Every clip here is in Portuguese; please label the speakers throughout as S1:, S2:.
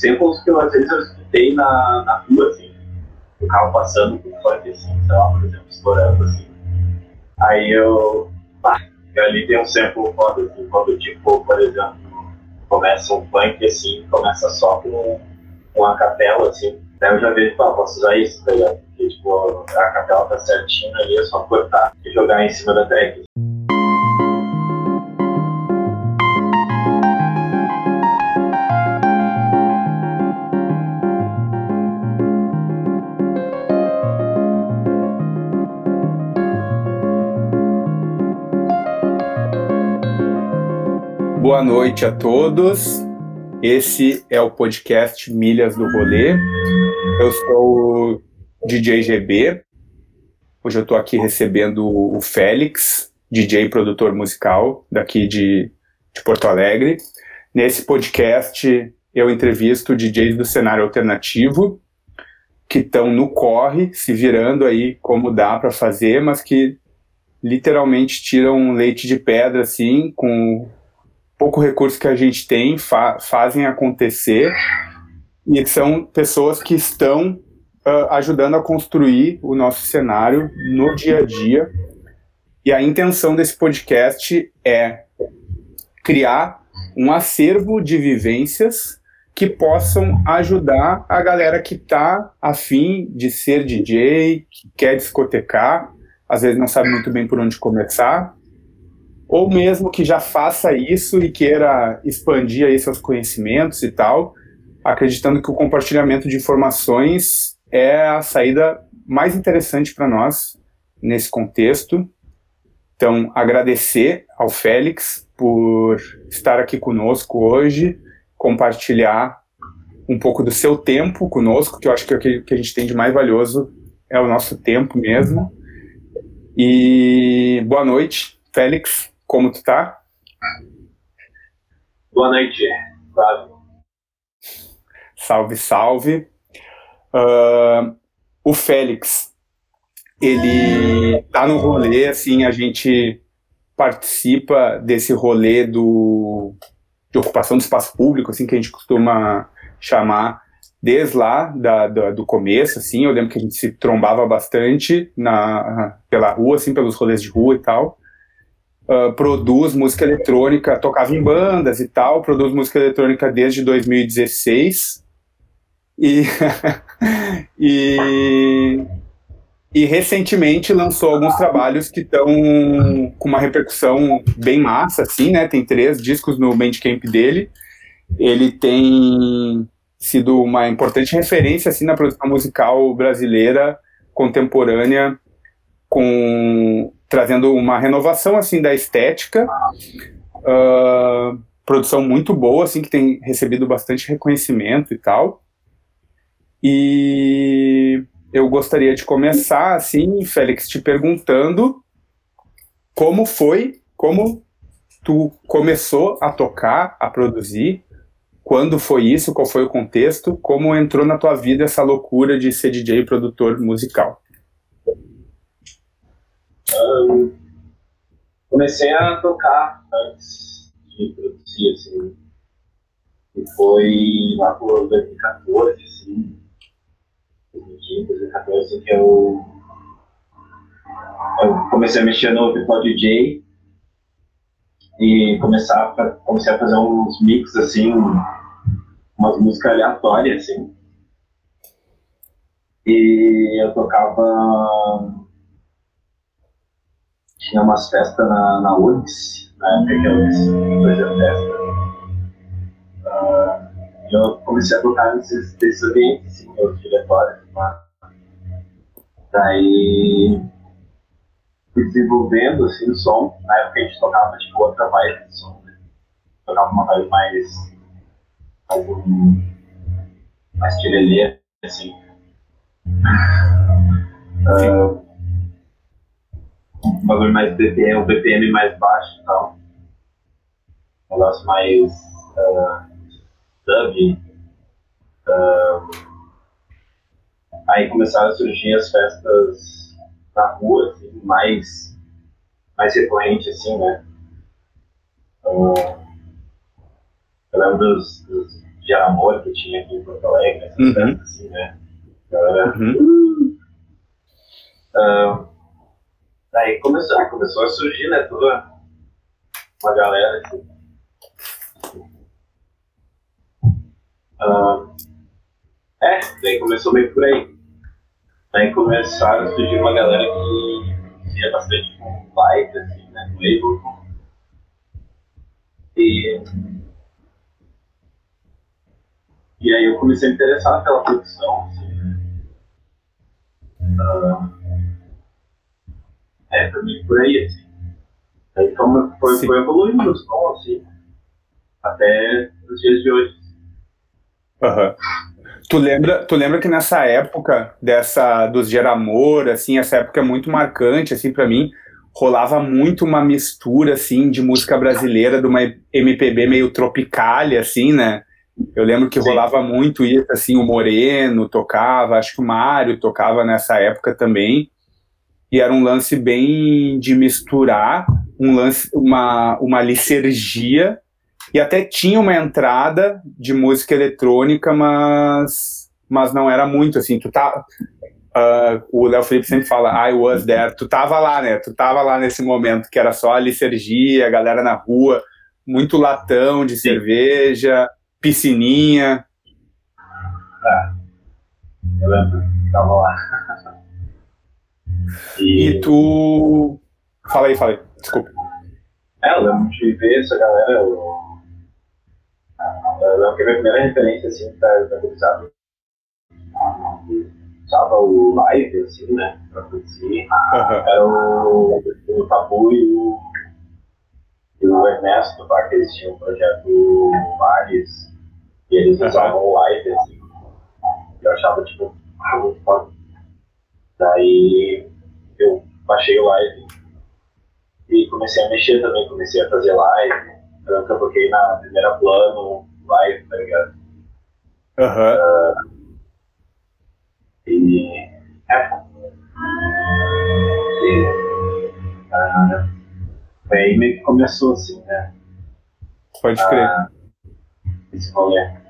S1: samples que eu, às vezes eu escutei na, na rua, assim. O carro passando com funk, assim, sei lá, por exemplo, estourando, assim. Aí eu. Pá, ali tem um sample quando, assim, quando tipo, por exemplo, começa um funk assim, começa só com, com a capela, assim. Daí eu já vejo, pá, posso usar isso, tá ligado? Porque, tipo, a capela tá certinha ali, é só cortar e jogar em cima da track.
S2: Boa noite a todos. Esse é o podcast Milhas do Rolê. Eu sou o DJ GB. Hoje eu estou aqui recebendo o Félix, DJ produtor musical daqui de, de Porto Alegre. Nesse podcast eu entrevisto DJs do cenário alternativo que estão no corre, se virando aí como dá para fazer, mas que literalmente tiram leite de pedra assim, com pouco recurso que a gente tem, fa fazem acontecer, e são pessoas que estão uh, ajudando a construir o nosso cenário no dia a dia. E a intenção desse podcast é criar um acervo de vivências que possam ajudar a galera que está afim de ser DJ, que quer discotecar, às vezes não sabe muito bem por onde começar, ou mesmo que já faça isso e queira expandir aí seus conhecimentos e tal, acreditando que o compartilhamento de informações é a saída mais interessante para nós nesse contexto. Então, agradecer ao Félix por estar aqui conosco hoje, compartilhar um pouco do seu tempo conosco, que eu acho que o que a gente tem de mais valioso é o nosso tempo mesmo. E boa noite, Félix. Como tu tá?
S1: Boa noite, Flávio.
S2: Salve, salve. Uh, o Félix, ele tá no rolê, assim, a gente participa desse rolê do, de ocupação do espaço público, assim, que a gente costuma chamar desde lá da, da, do começo, assim, eu lembro que a gente se trombava bastante na, pela rua, assim, pelos rolês de rua e tal uh, produz música eletrônica, tocava em bandas e tal, produz música eletrônica desde 2016. E, e, e recentemente lançou alguns trabalhos que estão com uma repercussão bem massa, assim, né? Tem três discos no Bandcamp dele. Ele tem sido uma importante referência assim na produção musical brasileira contemporânea com trazendo uma renovação assim da estética, uh, produção muito boa, assim que tem recebido bastante reconhecimento e tal. E eu gostaria de começar assim, Félix, te perguntando como foi, como tu começou a tocar, a produzir, quando foi isso, qual foi o contexto, como entrou na tua vida essa loucura de ser DJ produtor musical?
S1: Um, comecei a tocar antes de produzir, assim. E foi lá por 2014, assim. 2015, 2014, que eu, eu comecei a mexer no Virtual DJ e começar a, comecei a fazer uns mix, assim, umas músicas aleatórias, assim. E eu tocava tinha umas festas na, na na época que a URGS fazia festa. Uh, eu comecei a tocar nesses, nesses ambientes, assim, meus diretórios. Né? Daí fui desenvolvendo assim, o som. Na época a gente tocava tipo, outra vibe de som. Né? Tocava uma vibe mais. mais, mais tirelê, assim. Uh, um bagulho mais BPM, um BPM mais baixo e tal. Um negócio mais uh, dub. Uh, aí começaram a surgir as festas na rua, assim, mais, mais recorrente, assim, né? Uh, eu lembro dos, dos de amor que tinha aqui em Porto Alegre, essas
S2: Uhum.
S1: festas, assim, né? Galera,
S2: Uhum.
S1: ah, daí começou, começou a surgir, né, toda uma galera assim. Ah, é, daí começou meio por aí. Daí começaram a surgir uma galera que ia bastante com live, assim, né, no Ableton. E, e aí eu comecei a me interessar pela produção, assim, né. Ah, é, pra mim por aí, assim. Aí como foi,
S2: Sim.
S1: foi evoluindo o som, assim, até os dias de hoje.
S2: Aham. Tu lembra, tu lembra que nessa época dessa dos Geramor, assim, essa época é muito marcante assim para mim, rolava muito uma mistura assim de música brasileira de uma MPB meio tropicale assim, né? Eu lembro que
S1: Sim.
S2: rolava muito isso assim, o Moreno tocava, acho que o Mário tocava nessa época também. E era um lance bem de misturar, um lance uma uma licergia e até tinha uma entrada de música eletrônica, mas, mas não era muito, assim, tu tá... ah, o Léo Felipe sempre fala, I was there, tu tava lá, né, tu tava lá nesse momento, que era só a licergia, a galera na rua, muito latão de cerveja, piscininha,
S1: Eu lembro, tava lá. E,
S2: e tu... Fala aí, fala aí, desculpa.
S1: é, eu lembro de ver essa galera. Eu, eu lembro que a minha primeira referência, assim, da, da gurizada, usava o live, assim, né, pra produzir.
S2: Aham.
S1: Era o, o Tabu e o, e o Ernesto, tá, que eles tinham um projeto Vares, e eles usavam o live, assim. E eu achava, tipo, ah, muito foda. Daí eu baixei o live e comecei a mexer também, comecei a fazer live. Que eu toquei na primeira plano, live, tá ligado?
S2: Aham.
S1: E. É. E. ah, foi aí meio que começou assim, né?
S2: Pode crer.
S1: Ah, esse rolê.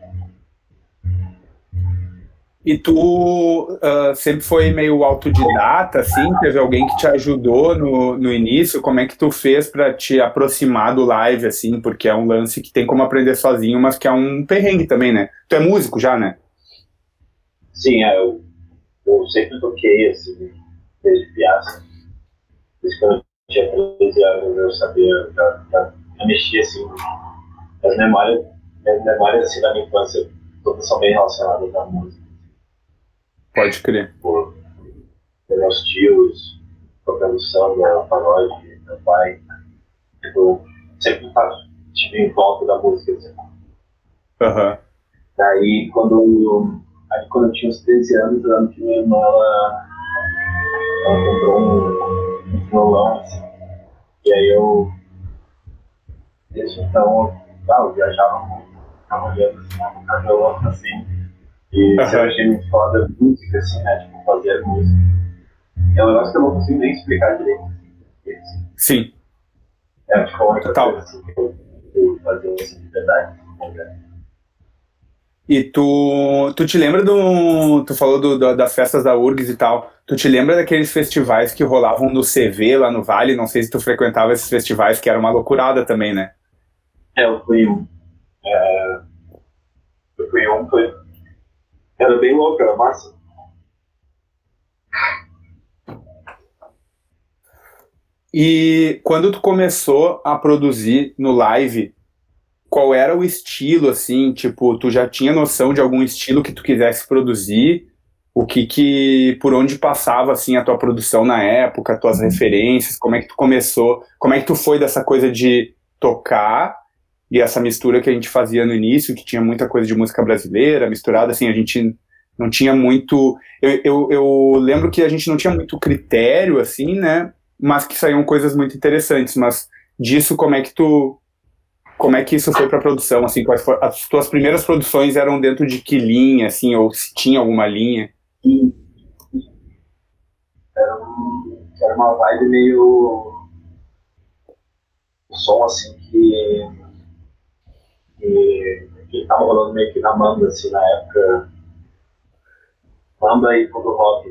S2: E tu ah, sempre foi meio autodidata, assim? Teve alguém que te ajudou no, no início? Como é que tu fez para te aproximar do live, assim? Porque é um lance que tem como aprender sozinho, mas que é um perrengue também, né? Tu é músico já, né?
S1: Sim, é, eu, eu sempre toquei, assim, desde criança. Desde quando eu tinha 13 anos, eu sabia, já, já, já mexia, assim, as memórias, as memórias, assim, da minha infância, todas são bem relacionadas à música.
S2: Pode crer.
S1: Por meus tios tocando samba, pagode, meu pai. Tipo, sempre tá, tipo, em volta da música, assim.
S2: Aham.
S1: Daí, quando, aí, quando eu tinha uns 13 anos, que minha irmã, ela, ela comprou um, um violão, assim. E aí eu, desde então, eu, ah, eu viajava muito, ficava olhando, assim, né, tocar violão, assim. E
S2: Aham.
S1: sempre achei muito foda a música, assim, né, tipo, fazer música. É um negócio que eu não consigo nem explicar direito, assim. assim,
S2: Sim.
S1: É, tipo, a única
S2: Total.
S1: coisa, assim, que eu, eu fazia, assim, de verdade, assim.
S2: E tu, tu te lembra do. Tu falou do, do- das festas da URGS e tal. Tu te lembra daqueles festivais que rolavam no CV lá no Vale? Não sei se tu frequentava esses festivais, que era uma loucurada também, né?
S1: É, eu fui um. É, eu fui um, foi. Era bem louco, era massa.
S2: E quando tu começou a produzir no live, qual era o estilo, assim? Tipo, tu já tinha noção de algum estilo que tu quisesse produzir? O que que, por onde passava, assim, a tua produção na época, tuas referências? Como é que tu começou? Como é que tu foi dessa coisa de tocar e essa mistura que a gente fazia no início, que tinha muita coisa de música brasileira misturada, assim, a gente não tinha muito... Eu, eu, eu lembro que a gente não tinha muito critério, assim, né? mas que saíam coisas muito interessantes. Mas disso, como é que tu. Como é que isso foi pra produção? Assim, quais as tuas primeiras produções eram dentro de que linha, assim, ou se tinha alguma linha?
S1: Era, era uma vibe meio. Um som assim que. Que que tava rolando meio que na Mamba, assim, na época. Mamba e Fundo Rock.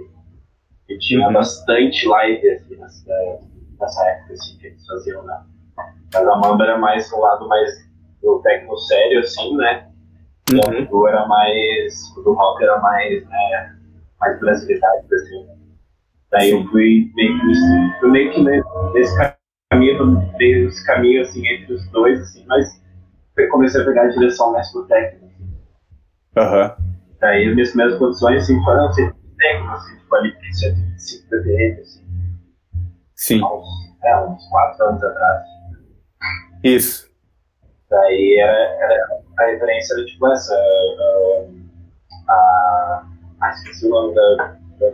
S1: E tinha uhum. bastante live, assim, nessa, nessa época, assim, que eles faziam, né? Mas a Mamba era mais um lado mais do técnico sério, assim, né? E uhum. o do era mais. O do rock era mais, né? Mais brasilidade, assim. Daí eu fui meio que, meio que nesse caminho, meio esse caminho, assim, entre os dois, assim, mas comecei a pegar a direção mais pro técnico. Assim.
S2: Aham. Uhum.
S1: Daí as minhas primeiras produções, assim, foram sempre técnico, assim, tipo ali, 125 dB, assim.
S2: Sim.
S1: Há uns, é, uns 4 anos atrás.
S2: Isso.
S1: Daí era, era, a referência era tipo essa. A, a, a esqueci o nome da, da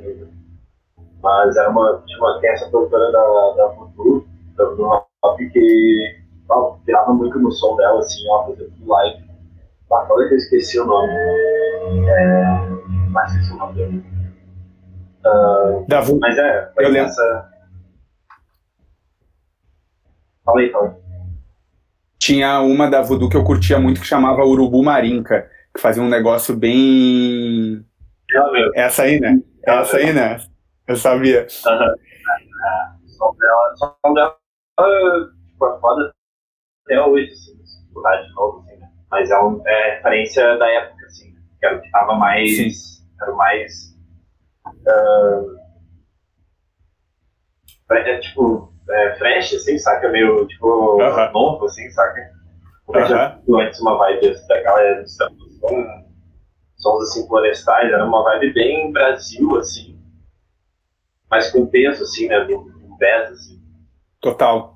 S1: Mas era uma, tipo, tem essa produtora da, da Futu, do Rock, que ó, tirava muito no som dela, assim, ó, fazia tudo live. Ah, falei que eu esqueci o nome. É, mas esqueci o nome dele. Uh,
S2: da
S1: Mas é, foi
S2: eu lembro.
S1: essa. Fala aí, fala aí
S2: tinha uma da Voodoo que eu curtia muito que chamava Urubu Marinca, que fazia um negócio bem.
S1: É
S2: Essa aí, né? É Essa aí, né? Eu sabia.
S1: Uhum. Som dela, som dela tipo, é foda até hoje, assim, escutar de novo, assim, né? Mas é, um, é referência da época, assim, que era o que tava mais. Sim. Era o mais. Uh, é, tipo, é, fresh, assim, saca? Meio, tipo, uh -huh. novo, assim, saca? Como uh -huh. antes uma vibe assim, daquela edição, som, sons, assim, florestais, era uma vibe bem Brasil, assim, mas com peso, assim, né, com peso, assim.
S2: Total.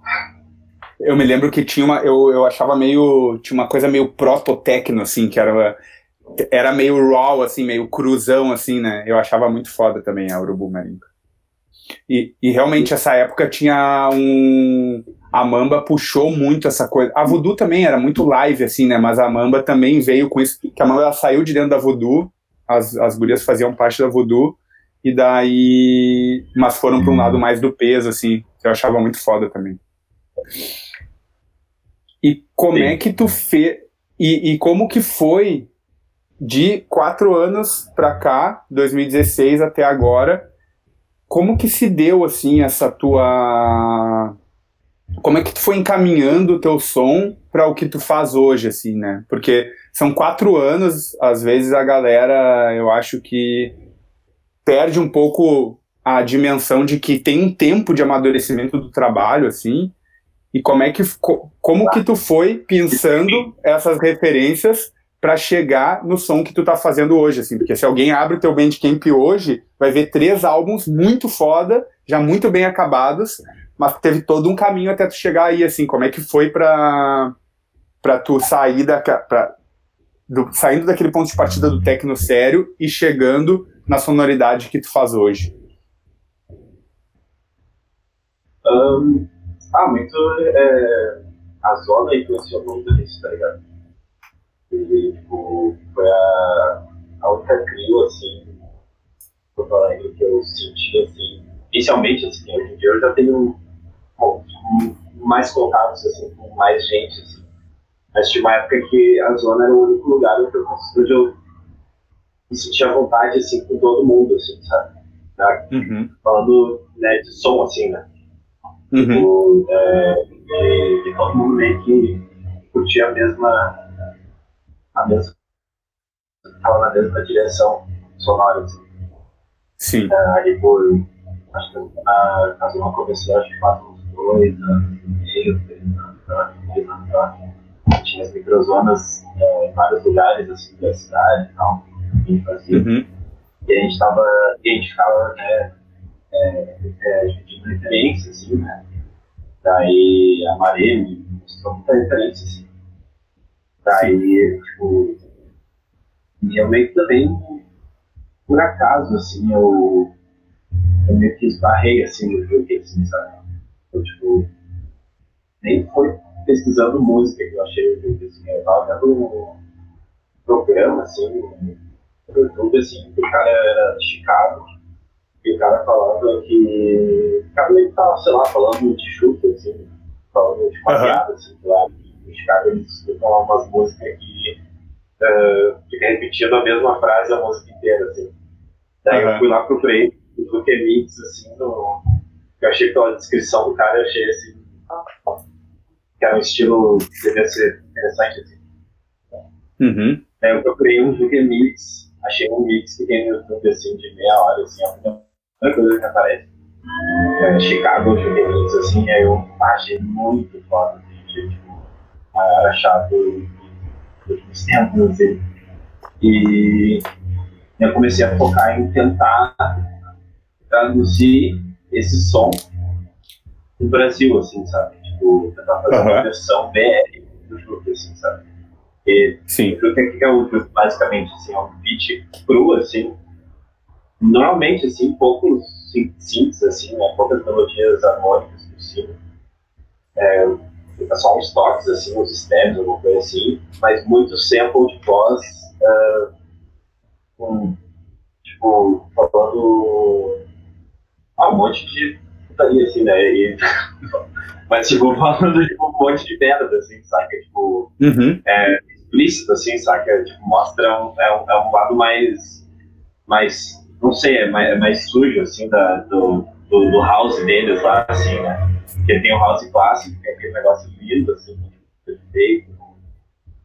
S2: Eu me lembro que tinha uma, eu, eu achava meio, tinha uma coisa meio proto-tecno, assim, que era, era meio raw, assim, meio cruzão, assim, né, eu achava muito foda também a Urubu Marinho. E, e realmente essa época tinha um. A Mamba puxou muito essa coisa. A Voodoo também era muito live, assim, né? Mas a Mamba também veio com isso. Que a Mamba saiu de dentro da Voodoo, as, as gurias faziam parte da Voodoo, e daí. Mas foram para um lado mais do peso, assim, que eu achava muito foda também. E como Sim. é que tu fez. E, e como que foi de quatro anos para cá, 2016 até agora, como que se deu assim essa tua como é que tu foi encaminhando o teu som para o que tu faz hoje assim né porque são quatro anos às vezes a galera eu acho que perde um pouco a dimensão de que tem um tempo de amadurecimento do trabalho assim e como é que como que tu foi pensando essas referências para chegar no som que tu tá fazendo hoje, assim, porque se alguém abre o teu Bandcamp hoje, vai ver três álbuns muito foda, já muito bem acabados, mas teve todo um caminho até tu chegar aí, assim, como é que foi para para tu sair da pra, do, saindo daquele ponto de partida do techno sério e chegando na sonoridade que tu faz hoje?
S1: Um, ah, muito é, a zona influenciou muito nisso, tá ligado? Ele, tipo, foi a, a outra crio, assim, Porto Alegre que eu senti, assim, inicialmente, assim, hoje em dia eu já tenho bom, mais contatos, assim, com mais gente, assim. Mas tinha uma época que a zona era o único lugar onde eu, onde eu me sentia à vontade, assim, com todo mundo, assim, sabe? Tá?
S2: Uhum.
S1: Falando, né, de som, assim, né?
S2: Uhum. Tipo,
S1: é, de, de todo mundo meio que curtia a mesma a mesma, estava na mesma direção sonora. Assim.
S2: Sim.
S1: É, aí por, acho que na casa uma começou, acho que faz uns dois anos e meio, três anos, três anos, anos, tinha as microzonas é, em vários lugares assim, da cidade e tal, que a gente fazia.
S2: Uhum.
S1: E a gente estava, a gente ficava, né, é, é, dividindo referência, assim, né, daí a Maré me mostrou muita referência, assim, Daí, tipo, eu meio que também, por acaso, assim, eu, eu meio que esbarrei, assim, no jogo, assim, sabe? Eu, tipo, nem foi pesquisando música que eu achei o jogo, assim, eu tava vendo um programa, assim, no YouTube, assim, que o cara era de Chicago, e o cara falava que, o cara meio que tava, sei lá, falando de chute, assim, falando de uma uhum. piada, assim, lá, Chicago eles escutam umas músicas que uh, fica repetindo a mesma frase a música inteira, assim. Daí uhum. eu fui lá, procurei o Duke Mix, assim, no, eu achei pela descrição do cara, eu achei assim, que era um estilo que devia ser interessante, assim.
S2: Uhum.
S1: Daí eu procurei um Duke Mix, achei um mix que tem no YouTube, assim, de meia hora, assim, a primeira coisa que aparece. É, Chicago Mix, assim, aí eu achei muito foda, assim, tipo, era chato nos últimos tempos, assim. E eu comecei a focar em tentar traduzir esse som no Brasil, assim, sabe? Tipo, tentar fazer uhum. uma versão BR do Juke, assim, sabe? E
S2: Sim.
S1: o que é o basicamente, assim, é um beat cru, assim, normalmente, assim, poucos synths, assim, né? poucas melodias harmônicas possível. É, é só uns toques, assim, uns stems, alguma coisa assim, mas muito sample de voz uh, com, tipo, falando ah, um monte de putaria, assim, né? E, mas, tipo, falando de um monte de merda, assim, saca? Tipo,
S2: uhum.
S1: é explícito, assim, saca? Tipo, mostra um, é, um, é um lado mais, mais, não sei, é mais, é mais sujo, assim, da, do, do, do, house deles lá, assim, né? Porque tem o house clássico, que é aquele negócio lindo, assim, perfeito,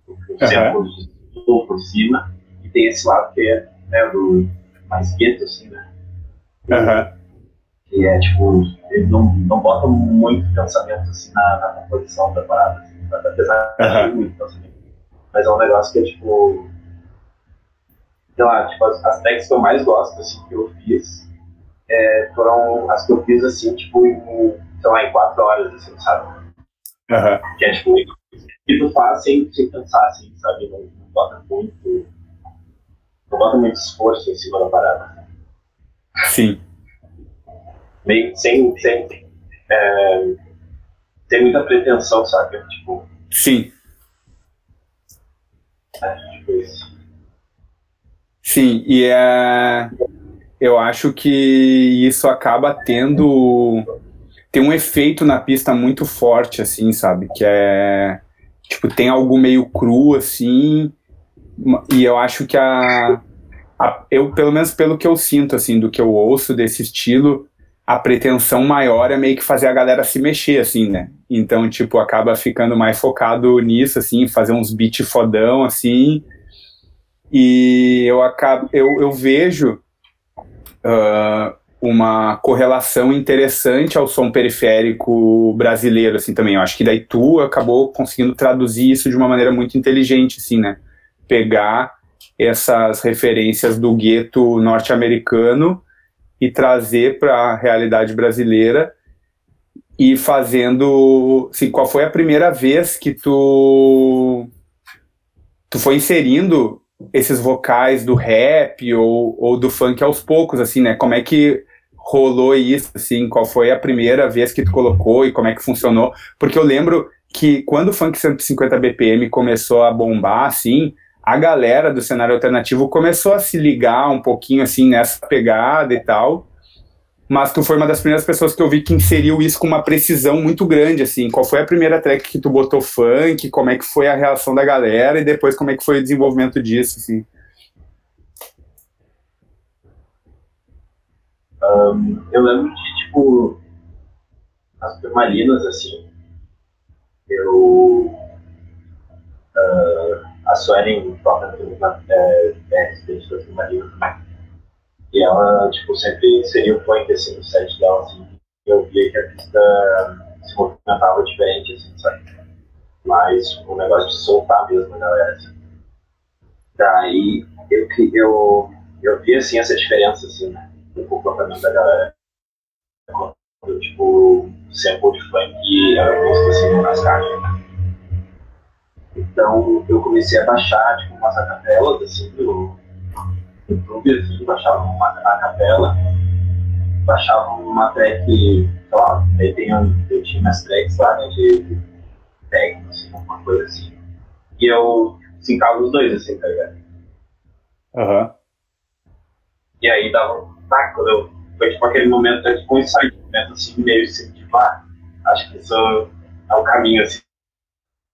S1: com uhum. por cima, e tem esse lado que é né, do mais gueto, assim, né?
S2: Uhum.
S1: Que é tipo, eles não, não botam muito pensamento assim na, na composição da parada, assim, apesar de uhum. muito pensamento. Mas é um negócio que é tipo. Sei lá, tipo, as, as tracks que eu mais gosto assim, que eu fiz é, foram as que eu fiz assim, tipo, em, sei lá, em quatro horas, assim, sabe?
S2: Uhum.
S1: Que é tipo, que tu faz sem, sem pensar, assim, sabe? Não, não bota muito. Não bota muito esforço em cima da parada.
S2: Sim
S1: meio sem, sem, é, sem muita pretensão, sabe? Tipo,
S2: Sim.
S1: É, tipo isso.
S2: Sim, e é, eu acho que isso acaba tendo tem um efeito na pista muito forte, assim, sabe? Que é tipo tem algo meio cru, assim, e eu acho que a, a eu pelo menos pelo que eu sinto, assim, do que eu ouço desse estilo, a pretensão maior é meio que fazer a galera se mexer, assim, né? Então, tipo, acaba ficando mais focado nisso, assim, fazer uns beats fodão, assim. E eu acabo, eu, eu vejo uh, uma correlação interessante ao som periférico brasileiro, assim, também. Eu acho que daí tu acabou conseguindo traduzir isso de uma maneira muito inteligente, assim, né? Pegar essas referências do gueto norte-americano e trazer para a realidade brasileira e fazendo, assim, qual foi a primeira vez que tu tu foi inserindo esses vocais do rap ou, ou do funk aos poucos, assim, né? Como é que rolou isso, assim? Qual foi a primeira vez que tu colocou e como é que funcionou? Porque eu lembro que quando o funk 150 BPM começou a bombar, assim, a galera do cenário alternativo começou a se ligar um pouquinho assim nessa pegada e tal. Mas tu foi uma das primeiras pessoas que eu vi que inseriu isso com uma precisão muito grande, assim. Qual foi a primeira track que tu botou funk? Como é que foi a reação da galera? E depois como é que foi o desenvolvimento disso, assim?
S1: Um, eu lembro de, tipo, as permalinas, assim, eu uh, a Suelen toca é, é, das Marinas também. E ela, tipo, sempre inseriu o funk, assim, no set dela, assim. Eu via que a pista se movimentava diferente, assim, sabe? Mas, tipo, o negócio de soltar mesmo a galera, assim. Daí, eu, eu, eu vi, assim, essa diferença, assim, né? No comportamento da galera. Quando, tipo, sample de funk era posto, assim, nas caixas, né? Então eu comecei a baixar tipo, umas acapelas assim, do YouTube, assim, baixava uma a capela, baixava uma track, sei lá, aí tem, eu tinha umas tracks lá né, de técnico, assim, alguma coisa assim. E eu sincava os dois, assim, tá ligado?
S2: Aham. Uhum.
S1: E aí dava, tá, quando eu, foi tipo aquele momento, é tipo um insight, momento assim, meio assim, tipo, ah, acho que isso é o caminho, assim,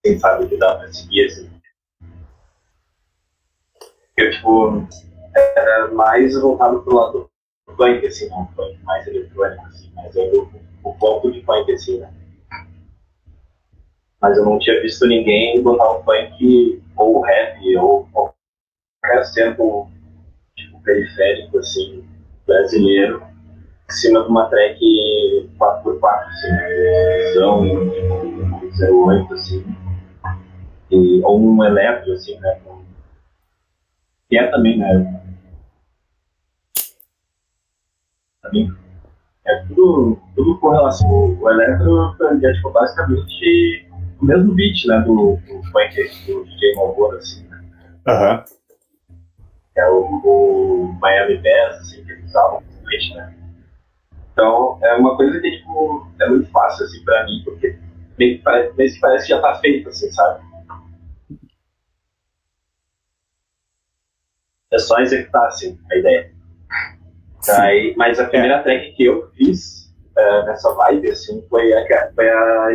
S1: quem sabe que dá pra seguir assim. eu, tipo, era mais voltado pro lado do funk, assim, não, funk mais eletrônico, assim, mas era o, o ponto de funk, assim, né? Mas eu não tinha visto ninguém botar um funk ou rap ou qualquer tempo tipo, periférico, assim, brasileiro, em cima de uma track 4x4, assim, né? Visão, tipo, 08, assim, e, ou um eletro, assim, né? Que é também, né? Também é tudo, tudo com relação. O eletro é tipo, basicamente o mesmo beat, né? Do, do funk do DJ Malboro, assim, né?
S2: Aham.
S1: É o, o Miami Bass, assim, que eles usavam né? Então, é uma coisa que, tipo, é muito fácil, assim, pra mim, porque meio que parece, meio que, parece que já tá feito, assim, sabe? É só executar, assim, a ideia. Daí, mas a primeira é. track que eu fiz uh, nessa vibe, assim, foi a, foi a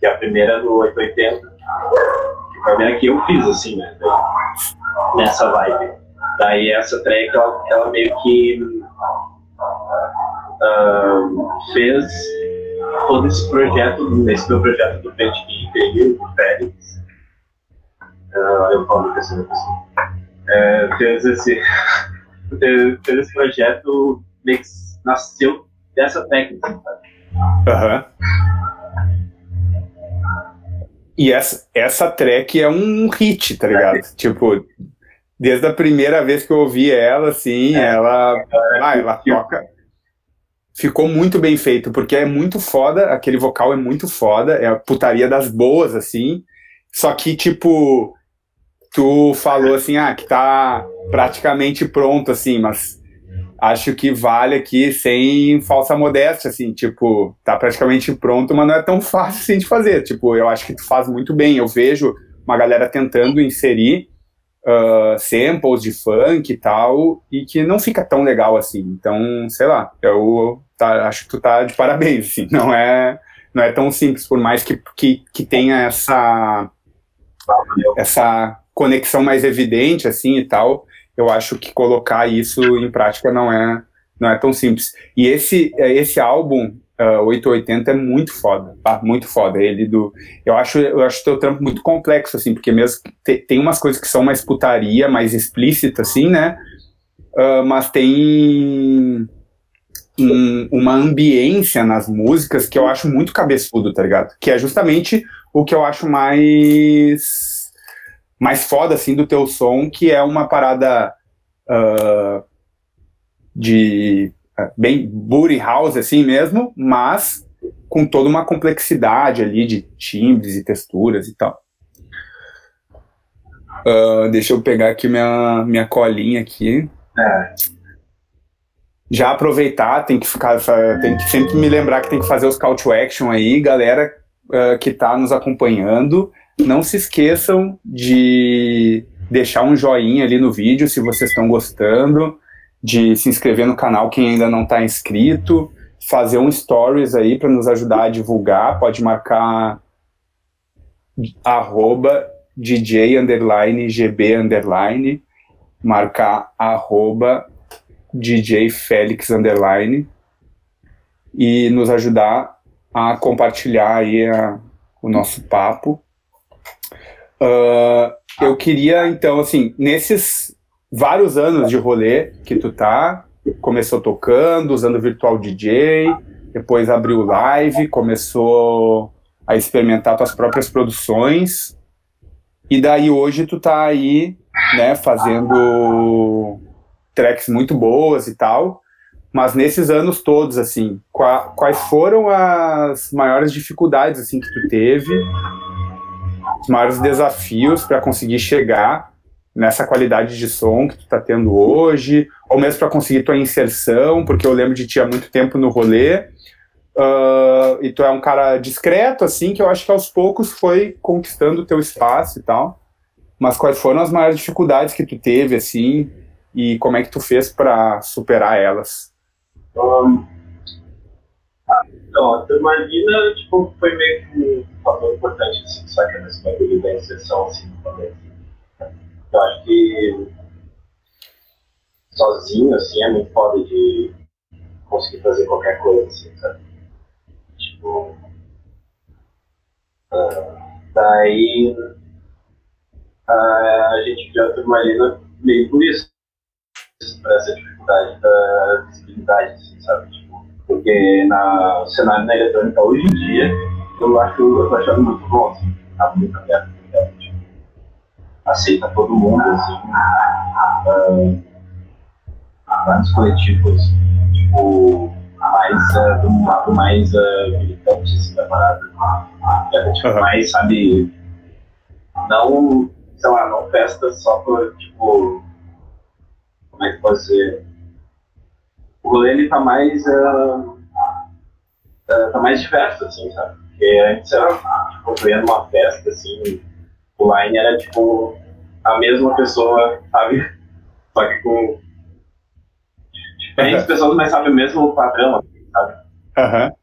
S1: que é a primeira do 880. Que foi a primeira que eu fiz, assim, né? Nessa vibe. Daí essa track, ela, ela meio que uh, fez todo esse projeto, esse meu projeto do Pet Geek, do Félix. Uh, eu falo que assim, é, fez esse fez, fez esse projeto meio que nasceu dessa técnica?
S2: Aham. E essa, essa track é um hit, tá ligado? É. Tipo, desde a primeira vez que eu ouvi ela, assim, é, ela, é, ah, ela toca. Ficou muito bem feito, porque é muito foda, aquele vocal é muito foda, é a putaria das boas, assim. Só que, tipo, tu falou assim, ah, que tá praticamente pronto, assim, mas acho que vale aqui sem falsa modéstia, assim, tipo, tá praticamente pronto, mas não é tão fácil assim de fazer. Tipo, eu acho que tu faz muito bem. Eu vejo uma galera tentando inserir uh, samples de funk e tal, e que não fica tão legal assim. Então, sei lá, eu tá, acho que tu tá de parabéns, assim, não é, não é tão simples, por mais que, que, que tenha essa, essa conexão mais evidente, assim, e tal, eu acho que colocar isso em prática não é, não é tão simples. E esse, esse álbum, uh, 880, é muito foda, tá? Muito foda. Ele do, eu acho, eu acho teu trampo muito complexo, assim, porque mesmo te, tem umas coisas que são mais putaria, mais explícita, assim, né? Uh, mas tem um, uma ambiência nas músicas que eu acho muito cabeçudo, tá ligado? Que é justamente o que eu acho mais mais foda, assim, do teu som, que é uma parada uh, de uh, bem booty house, assim mesmo, mas com toda uma complexidade ali de timbres e texturas e tal. Uh, deixa eu pegar aqui minha, minha colinha aqui. É. Já aproveitar, tem que ficar, tem que sempre me lembrar que tem que fazer os call to action aí, galera uh, que está nos acompanhando. Não se esqueçam de deixar um joinha ali no vídeo se vocês estão gostando, de se inscrever no canal quem ainda não está inscrito, fazer um stories aí para nos ajudar a divulgar, pode marcar arroba DJ underline GB underline, marcar arroba DJ Félix underline e nos ajudar a compartilhar aí a, o nosso papo. Uh, eu queria, então, assim, nesses vários anos de rolê que tu tá, começou tocando, usando virtual DJ, depois abriu live, começou a experimentar tuas próprias produções, e daí hoje tu tá aí, né, fazendo tracks muito boas e tal, mas nesses anos todos, assim, quais foram as maiores dificuldades, assim, que tu teve os maiores desafios para conseguir chegar nessa qualidade de som que tu está tendo hoje, ou mesmo para conseguir tua inserção, porque eu lembro de ti há muito tempo no rolê, uh, e tu é um cara discreto, assim, que eu acho que aos poucos foi conquistando o teu espaço e tal. Mas quais foram as maiores dificuldades que tu teve, assim, e como é que tu fez para superar elas?
S1: Um, então, a imagina, tipo, foi meio que um fator importante, assim, só que nesse bagulho da inserção, assim, também. Eu acho que sozinho, assim, é muito foda de conseguir fazer qualquer coisa, assim, sabe? Tipo. Uh, daí. Uh, a gente criou a turmalina meio por isso. Por essa dificuldade da visibilidade, assim, sabe? Tipo, porque na cenário da eletrônica hoje em dia, eu acho eu achando muito bom, assim, tá muito aberto, tipo, aceita todo mundo, assim. Uh, vários coletivos, tipo, mais uh, de um lado mais uh, militante assim, da parada. Uh, tipo, uhum. mais, sabe, não, sei lá, não festa só por, tipo, como é que pode ser? O rolê ele tá mais. Uh, tá mais diverso, assim, sabe? Porque antes era, tipo, vendo uma festa, assim, o line era tipo a mesma pessoa, sabe? Só que com diferentes uhum. pessoas, mas sabe o mesmo padrão, assim, sabe?
S2: Uhum.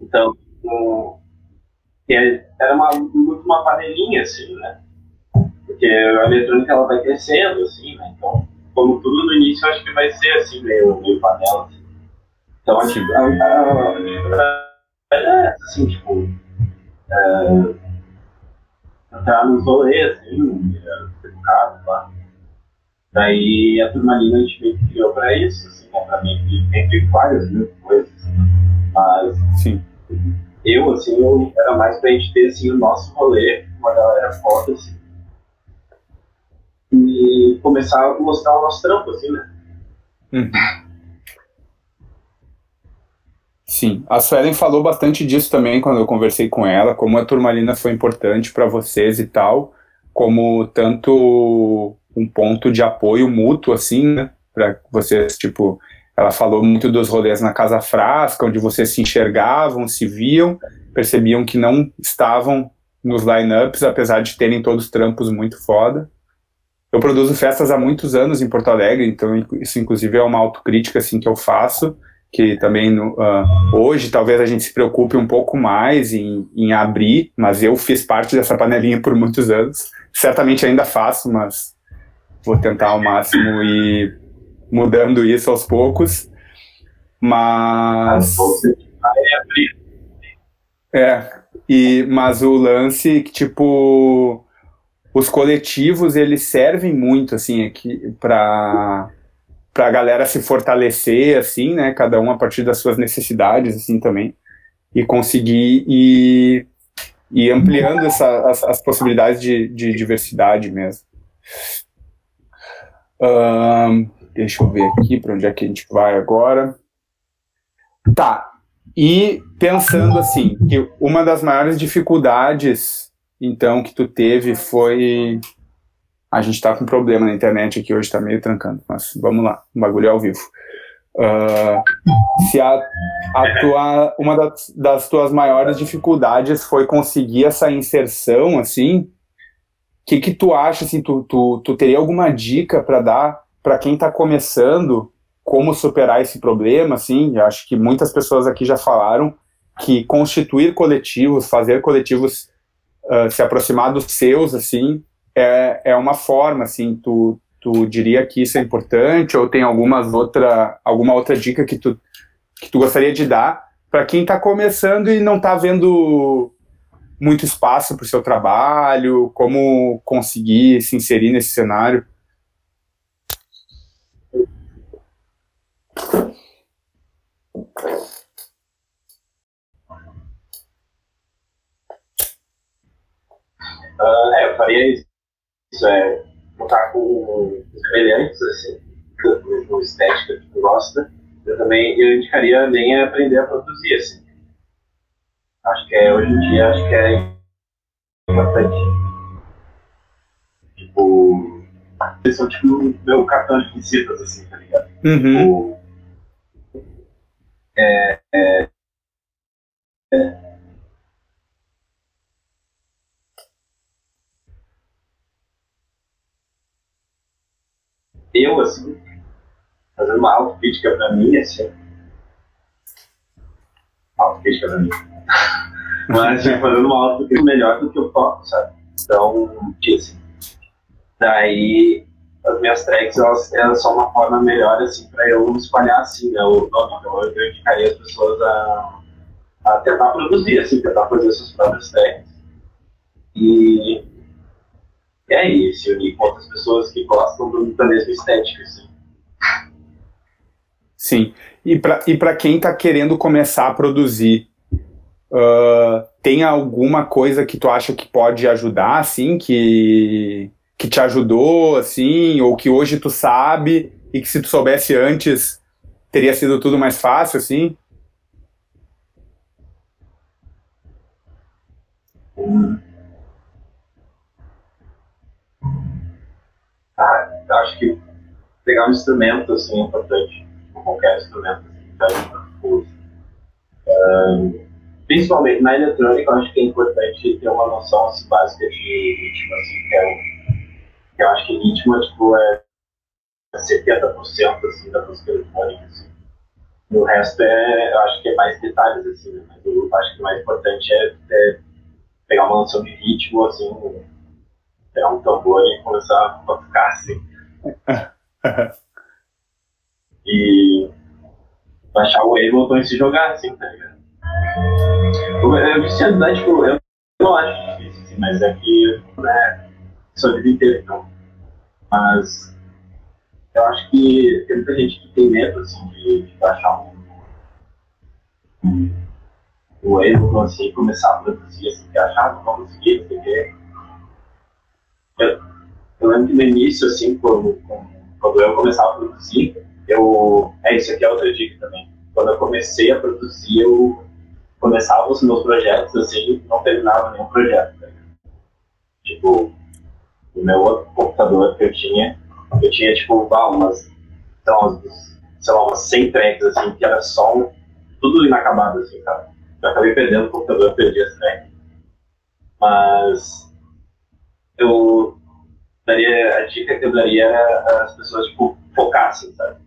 S1: Então, um, era uma, muito uma panelinha, assim, né? Porque a eletrônica ela vai crescendo, assim, né? Então, como tudo no início, acho que vai ser assim, meio, meio panela. Assim. Então, acho que é assim, tipo, é, entrar nos rolês, assim, educado lá. Daí a turmalina a gente meio que criou pra isso, assim, né, pra mim, entre várias mil coisas. Mas
S2: Sim.
S1: eu, assim, eu era mais pra gente ter assim, o nosso rolê, uma galera foda, assim. E começar a mostrar o nosso trampo, assim, né?
S2: Uhum. Sim, a Suelen falou bastante disso também quando eu conversei com ela, como a turmalina foi importante para vocês e tal, como tanto um ponto de apoio mútuo, assim, né? Para vocês, tipo, ela falou muito dos rolês na Casa Frasca, onde vocês se enxergavam, se viam, percebiam que não estavam nos lineups, apesar de terem todos trampos muito foda. Eu produzo festas há muitos anos em Porto Alegre, então isso inclusive é uma autocrítica assim que eu faço, que também uh, hoje talvez a gente se preocupe um pouco mais em, em abrir, mas eu fiz parte dessa panelinha por muitos anos. Certamente ainda faço, mas vou tentar ao máximo ir mudando isso aos poucos. Mas. É, e, mas o lance que, tipo, os coletivos, eles servem muito, assim, aqui para para a galera se fortalecer, assim, né, cada um a partir das suas necessidades, assim, também, e conseguir ir, ir ampliando essa, as, as possibilidades de, de diversidade mesmo deixa eu ver aqui para onde é que a gente vai agora. Tá. E pensando assim, que uma das maiores dificuldades, então, que tu teve foi. A gente tá com problema na internet aqui hoje, tá meio trancando, mas vamos lá, o bagulho ao vivo. Uh, se a, a tua, uma das, das tuas maiores dificuldades foi conseguir essa inserção, assim, que que tu acha, assim, tu, tu, tu teria alguma dica para dar para quem está começando como superar esse problema, assim, acho que muitas pessoas aqui já falaram que constituir coletivos, fazer coletivos uh, se aproximar dos seus, assim, é, é uma forma, assim, tu, tu diria que isso é importante ou tem algumas outra, alguma outra dica que tu, que tu gostaria de dar para quem está começando e não está vendo muito espaço para o seu trabalho, como conseguir se inserir nesse cenário?
S1: Uh, é, eu faria isso. É botar com semelhantes, assim, mesmo estética que tu gosta. Eu também eu indicaria nem aprender a produzir, assim. Acho que é, hoje em dia, acho que é importante. Tipo, eles são tipo meu cartão de visitas, assim, tá ligado?
S2: Uhum.
S1: Tipo, é, é, é, eu, assim, fazendo uma autocrítica pra mim, assim. Autocrítica pra mim. Mas, assim, fazendo uma autocrítica melhor do que eu toco, sabe? Então, assim, Daí as minhas tracks elas, elas são uma forma melhor assim para eu espalhar assim né. Então eu, eu indicaria as pessoas a, a tentar produzir, assim, tentar fazer suas próprias tracks. E, e aí, se unir com outras pessoas que gostam do, da mesma estética, assim.
S2: Sim. E para e quem está querendo começar a produzir, uh, tem alguma coisa que tu acha que pode ajudar, assim, que, que te ajudou, assim, ou que hoje tu sabe e que se tu soubesse antes teria sido tudo mais fácil, assim?
S1: Hum. Ah, acho que pegar um instrumento assim é importante, qualquer instrumento assim, um, principalmente na eletrônica, eu acho que é importante ter uma noção assim, básica de ritmo, assim, que é que eu acho que ritmo tipo, é 70% assim, da música eletrônica. Assim. O resto é, eu acho que é mais detalhes, assim, né? mas eu acho que o mais importante é, é pegar uma noção de ritmo, assim, pegar um tambor e começar a tocar, assim. e baixar o Ableton e se jogar, assim, tá ligado? A vicialidade, tipo, eu não acho difícil, assim, mas é que, né, sua vida inteira, então. Mas eu acho que tem muita gente que tem medo, assim, de, de baixar um, um, um Ableton, assim, começar a produzir, assim, que achar que vão conseguir, porque eu, eu lembro que no início, assim, quando eu começava a produzir, eu. É, isso aqui é outra dica também. Quando eu comecei a produzir, eu começava os meus projetos, assim, não terminava nenhum projeto. Né? Tipo, o meu outro computador que eu tinha, eu tinha, tipo, lá, umas, sei lá, umas 100 tracks, assim, que era só um, tudo inacabado, assim, cara. Eu acabei perdendo o computador, perdi as tracks. Mas eu daria, a dica que eu daria era as pessoas, tipo, focassem, sabe?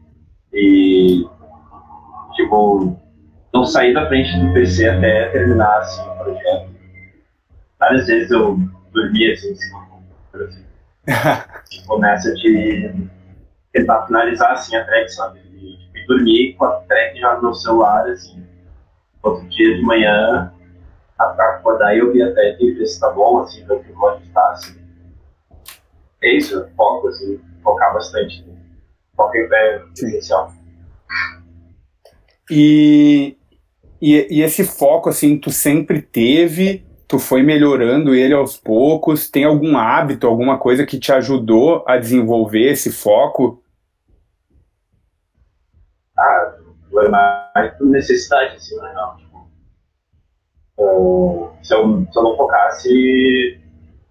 S1: E, tipo, não sair da frente do PC até terminar, assim, o projeto. Várias vezes eu dormia, assim, em cima do computador, assim. tipo, nessa de tentar finalizar, assim, a track, sabe? E, tipo, dormir com a track já no celular, assim. Outro dia de manhã, acordar e ouvir a track e ver se tá bom, assim, ver o que pode estar, assim é isso, foco, assim, focar bastante. Foco é essencial.
S2: E, e, e esse foco, assim, tu sempre teve, tu foi melhorando ele aos poucos, tem algum hábito, alguma coisa que te ajudou a desenvolver esse foco?
S1: Ah, foi mais por necessidade, assim, né? Não, tipo, se, eu, se eu não focasse,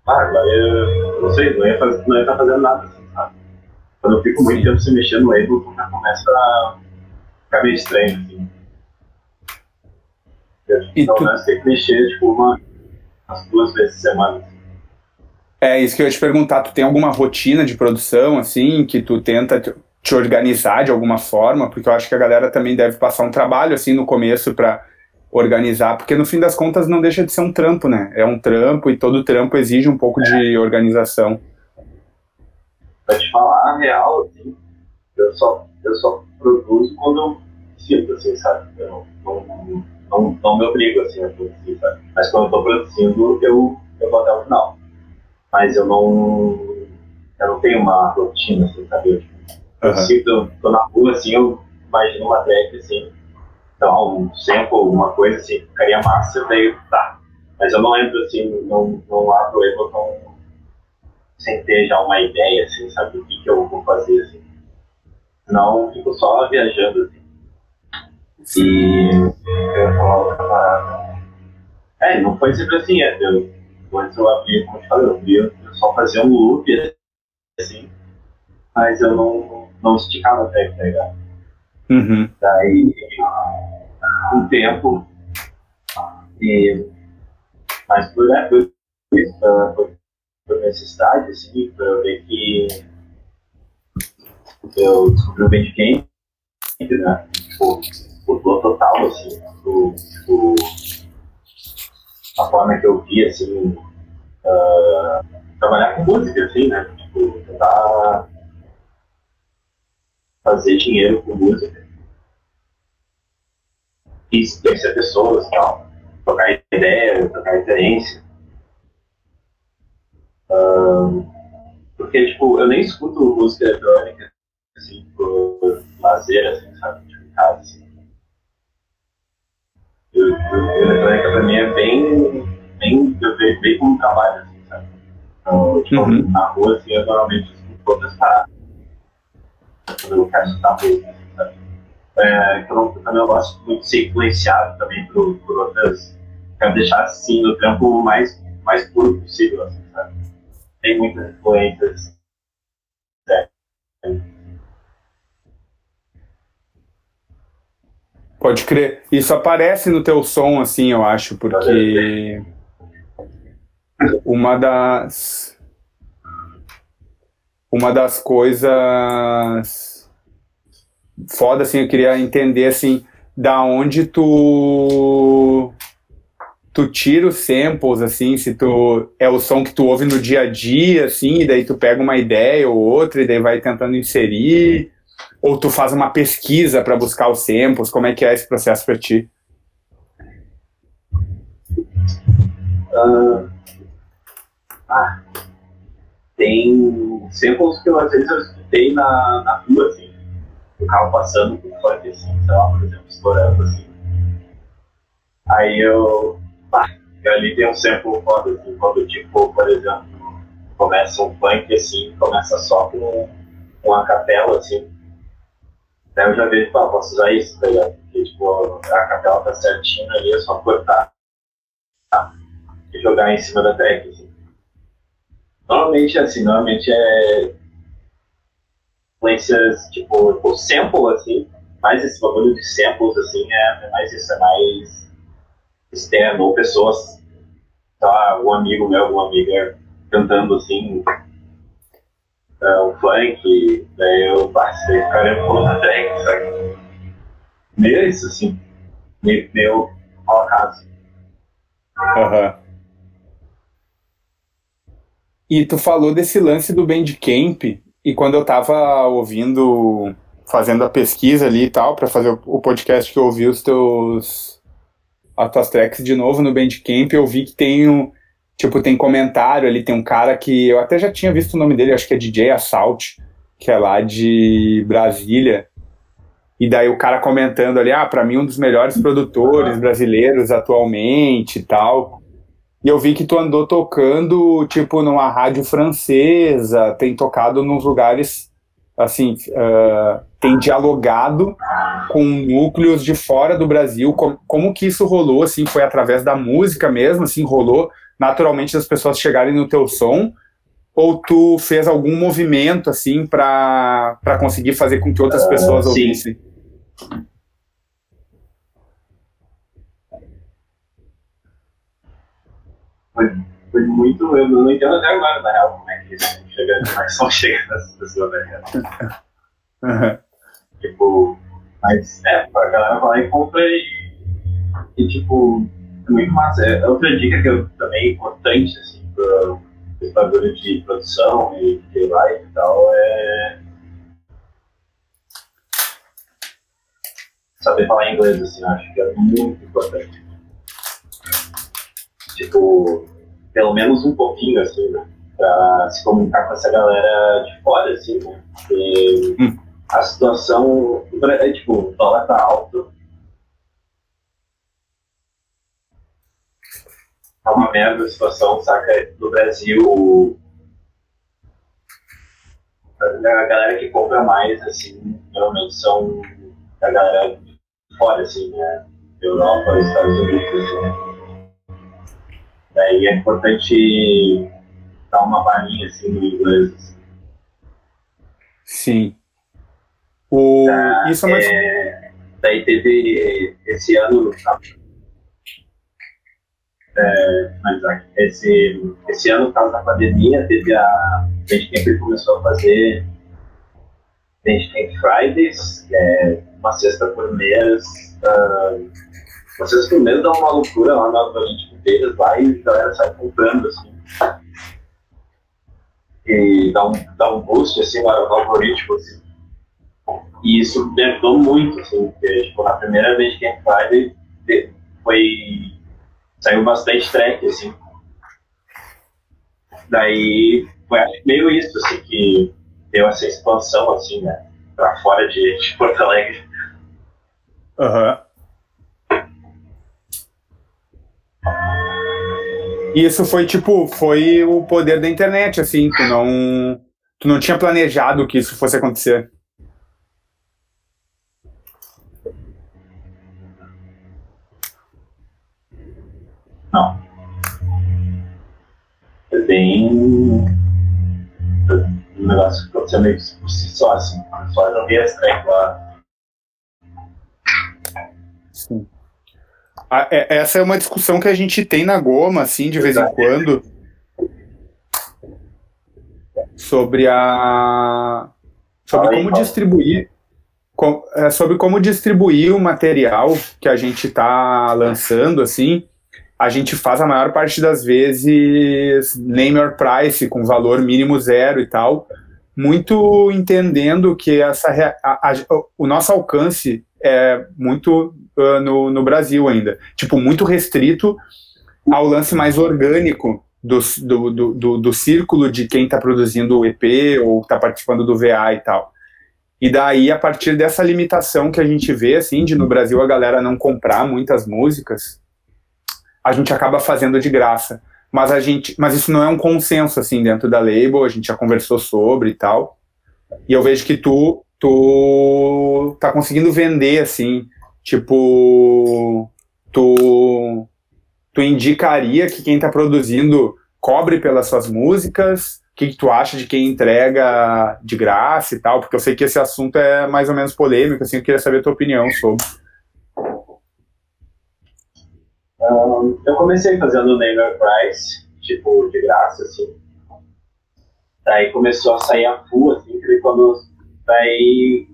S1: ah, agora eu não sei, não ia, fazer, não ia estar fazendo nada, assim, sabe? Quando eu fico muito tempo se mexendo no Ableton, já começa a ficar meio estranho, assim. então, tu... né, você tem que mexer, tipo, uma, umas duas vezes por semana. Assim.
S2: É isso que eu ia te perguntar, tu tem alguma rotina de produção, assim, que tu tenta te, te organizar de alguma forma? Porque eu acho que a galera também deve passar um trabalho, assim, no começo para organizar, porque no fim das contas não deixa de ser um trampo, né? É um trampo e todo trampo exige um pouco de organização.
S1: Pra te falar a real, assim, eu só, eu só produzo quando eu sinto, assim, sabe? Eu não, não, não, não me obrigo, assim, a produzir, sabe? Mas quando eu tô produzindo, eu, eu vou até o final. Mas eu não, eu não tenho uma rotina, assim, sabe? Eu, tipo, eu uhum. sinto, tô na rua, assim, eu imagino uma track, assim, então, um sample, alguma coisa assim, ficaria massa, daí tá. Mas eu não entro assim, não, não abro o Ableton sem ter já uma ideia, assim, sabe, o que, que eu vou fazer, assim. Não, fico só viajando, assim. E eu falar outra parada. É, não foi sempre assim, é, eu, antes eu abria, como eu te falei, eu abria, eu só fazia um loop, assim, mas eu não, não esticava até, tá?
S2: Uhum.
S1: Daí, um tempo, e, mas por, né, por, por, por necessidade, assim, para eu ver que eu descobri o Bandcamp, né, tipo, mudou total, assim, o, o, a forma que eu via, assim, uh, trabalhar com música, assim, né, tipo, tipo, tentar fazer dinheiro com música. E conhecer pessoas e tal. Trocar ideia, trocar referência. Um, porque, tipo, eu nem escuto música eletrônica, assim, por lazer, assim, sabe? Tipo, em casa, assim. Eu, eu, eletrônica pra mim é bem, bem, eu vejo bem como trabalho, assim, sabe? Então, tipo, uhum. na rua, assim, eu normalmente escuto outras paradas. Quando eu quero escutar música, assim, sabe? É, então, eu também eu gosto muito de ser influenciado também por, por outras. Quero deixar, assim, o trampo mais, mais puro possível, assim, sabe? Tem muitas influências. É.
S2: Pode crer. Isso aparece no teu som, assim, eu acho, porque uma das uma das coisas foda, assim, eu queria entender, assim, da onde tu tu tira os samples, assim, se tu é o som que tu ouve no dia a dia, assim, e daí tu pega uma ideia ou outra e daí vai tentando inserir, ou tu faz uma pesquisa para buscar os samples, como é que é esse processo para ti?
S1: Uh, ah, tem samples que eu, às vezes eu escutei na, na rua, assim, o carro passando por funk, assim, sei lá, por exemplo, explorando, assim. Aí eu, pá, ali tem um sample foda, assim, quando, tipo, por exemplo, começa um funk, assim, começa só com, com a capela, assim, Daí eu já vejo, pô, posso usar isso, tá ligado? Porque, tipo, a capela tá certinha ali, é só cortar tá? e jogar em cima da track. Normalmente, assim, normalmente é influências, tipo, o sample, assim, mais esse bagulho de samples, assim, é, é mais isso, é mais externo, ou pessoas, tá, um amigo meu, alguma amiga cantando, assim, uh, um funk, daí eu passei caramba na track, sabe? Meio isso, assim, meio, meio ao acaso.
S2: Uhum. E tu falou desse lance do Bandcamp, e quando eu tava ouvindo, fazendo a pesquisa ali e tal, para fazer o podcast que eu ouvi os teus as tuas tracks de novo no Bandcamp, eu vi que tem um, tipo, tem comentário ali, tem um cara que eu até já tinha visto o nome dele, acho que é DJ Assault, que é lá de Brasília. E daí o cara comentando ali, ah, para mim um dos melhores produtores brasileiros atualmente e tal. E eu vi que tu andou tocando, tipo, numa rádio francesa, tem tocado nos lugares, assim, uh, tem dialogado com núcleos de fora do Brasil. Como, como que isso rolou, assim, foi através da música mesmo, assim, rolou naturalmente as pessoas chegarem no teu som? Ou tu fez algum movimento assim para conseguir fazer com que outras uh, pessoas sim. ouvissem?
S1: Foi, foi muito. Eu não entendo até agora, na real, como é que isso chega, é que só chega nessas pessoas, né? Uhum. Tipo, mas é, a galera vai e compra e, e tipo, é muito massa. É outra dica que eu também é importante, assim, para esse bagulho de produção e de live e tal, é saber falar inglês, assim, acho que é muito importante. Tipo, pelo menos um pouquinho, assim, né? Pra se comunicar com essa galera de fora, assim, né? Porque hum. a situação, é, tipo, o dólar tá alto, tá uma merda a situação, saca? No Brasil, a galera que compra mais, assim, geralmente são a galera de fora, assim, né? Europa, Estados Unidos, assim. Daí é importante dar uma balinha, assim, no inglês, assim.
S2: Sim. O...
S1: Tá, Isso é mais... É... Daí teve esse ano, é, esse, esse ano, por causa da pandemia, teve a. A gente sempre começou a fazer. A gente tem Fridays, que é uma sexta por mês. Uh, uma sexta por mês dá uma loucura lá na gente Feiras lá e a galera sai comprando assim. e dá um, dá um boost assim, no algoritmo. Assim. E isso me ajudou muito, assim, porque tipo, na primeira vez que Friday foi. saiu bastante track, assim. Daí foi meio isso, assim, que deu essa expansão, assim, né? Pra fora de, de Porto Alegre.
S2: Aham. Uhum. E isso foi tipo, foi o poder da internet, assim, tu não, tu não tinha planejado que isso fosse acontecer.
S1: Não. É bem. Um negócio que aconteceu meio por si só, assim. Só não vi as tracks lá.
S2: Sim. É, essa é uma discussão que a gente tem na Goma, assim, de vez em quando, sobre a sobre como distribuir é, sobre como distribuir o material que a gente está lançando, assim, a gente faz a maior parte das vezes name or price com valor mínimo zero e tal, muito entendendo que essa a, a, o nosso alcance é muito uh, no, no Brasil ainda. Tipo, muito restrito ao lance mais orgânico do, do, do, do, do círculo de quem está produzindo o EP ou está participando do VA e tal. E daí, a partir dessa limitação que a gente vê, assim, de no Brasil a galera não comprar muitas músicas, a gente acaba fazendo de graça. Mas a gente, mas isso não é um consenso assim dentro da label, a gente já conversou sobre e tal. E eu vejo que tu tu tá conseguindo vender assim, tipo, tu, tu indicaria que quem tá produzindo cobre pelas suas músicas? O que, que, tu acha de quem entrega de graça e tal? Porque eu sei que esse assunto é mais ou menos polêmico, assim, eu queria saber a tua opinião sobre.
S1: Um, eu comecei fazendo Neighbor Price, tipo, de graça, assim. Daí começou a sair a full, assim, quando daí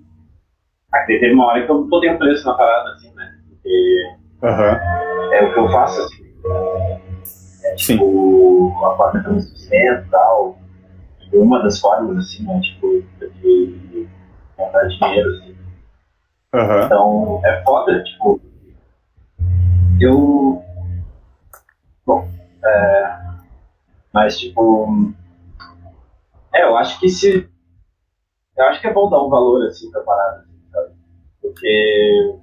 S1: Aqui teve uma hora que eu botei um preço na parada, assim, né? Porque
S2: uhum.
S1: é o que eu faço, assim. É tipo, Sim. a forma me sustento e tal. Uma das formas, assim, né? Tipo, de comprar dinheiro, assim.
S2: Uhum.
S1: Então, é foda, tipo. Eu. Bom, é. Mas, tipo. É, eu acho que se. Eu acho que é bom dar um valor, assim, pra parada. Porque.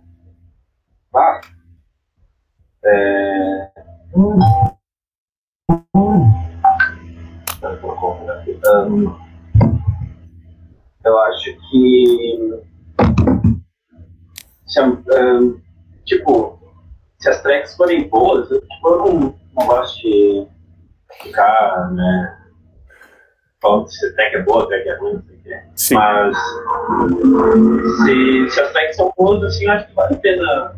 S1: Ah, é, hum, eu acho que. Se, um, tipo, se as tracks forem boas, eu, tipo, eu não, não gosto de ficar, né? falando se a track é boa, a track é ruim, Sim. Mas se, se as tracks são boas, assim, acho que vale a pena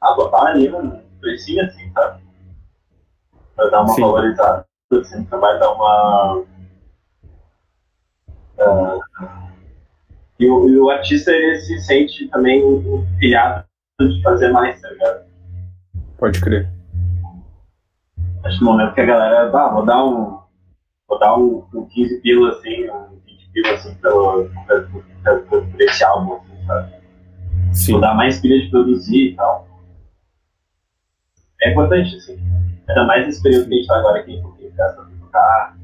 S1: abotar ali um precinho assim, sabe? Pra dar uma Sim. valorizada, assim, pra vai dar uma. Uh, e, o, e o artista ele se sente também pilhado de fazer mais, tá ligado?
S2: Pode crer.
S1: Acho que no momento que a galera, ah, vou dar um vou dar um, um 15 pila assim, um 20 pila assim pelo, pelo, pelo, pelo esse álbum, assim, sabe? Sim. Vou dar mais pilha de produzir e tal. É importante, assim. Ainda mais nesse período que a gente tá agora aqui, porque festa pra tocar.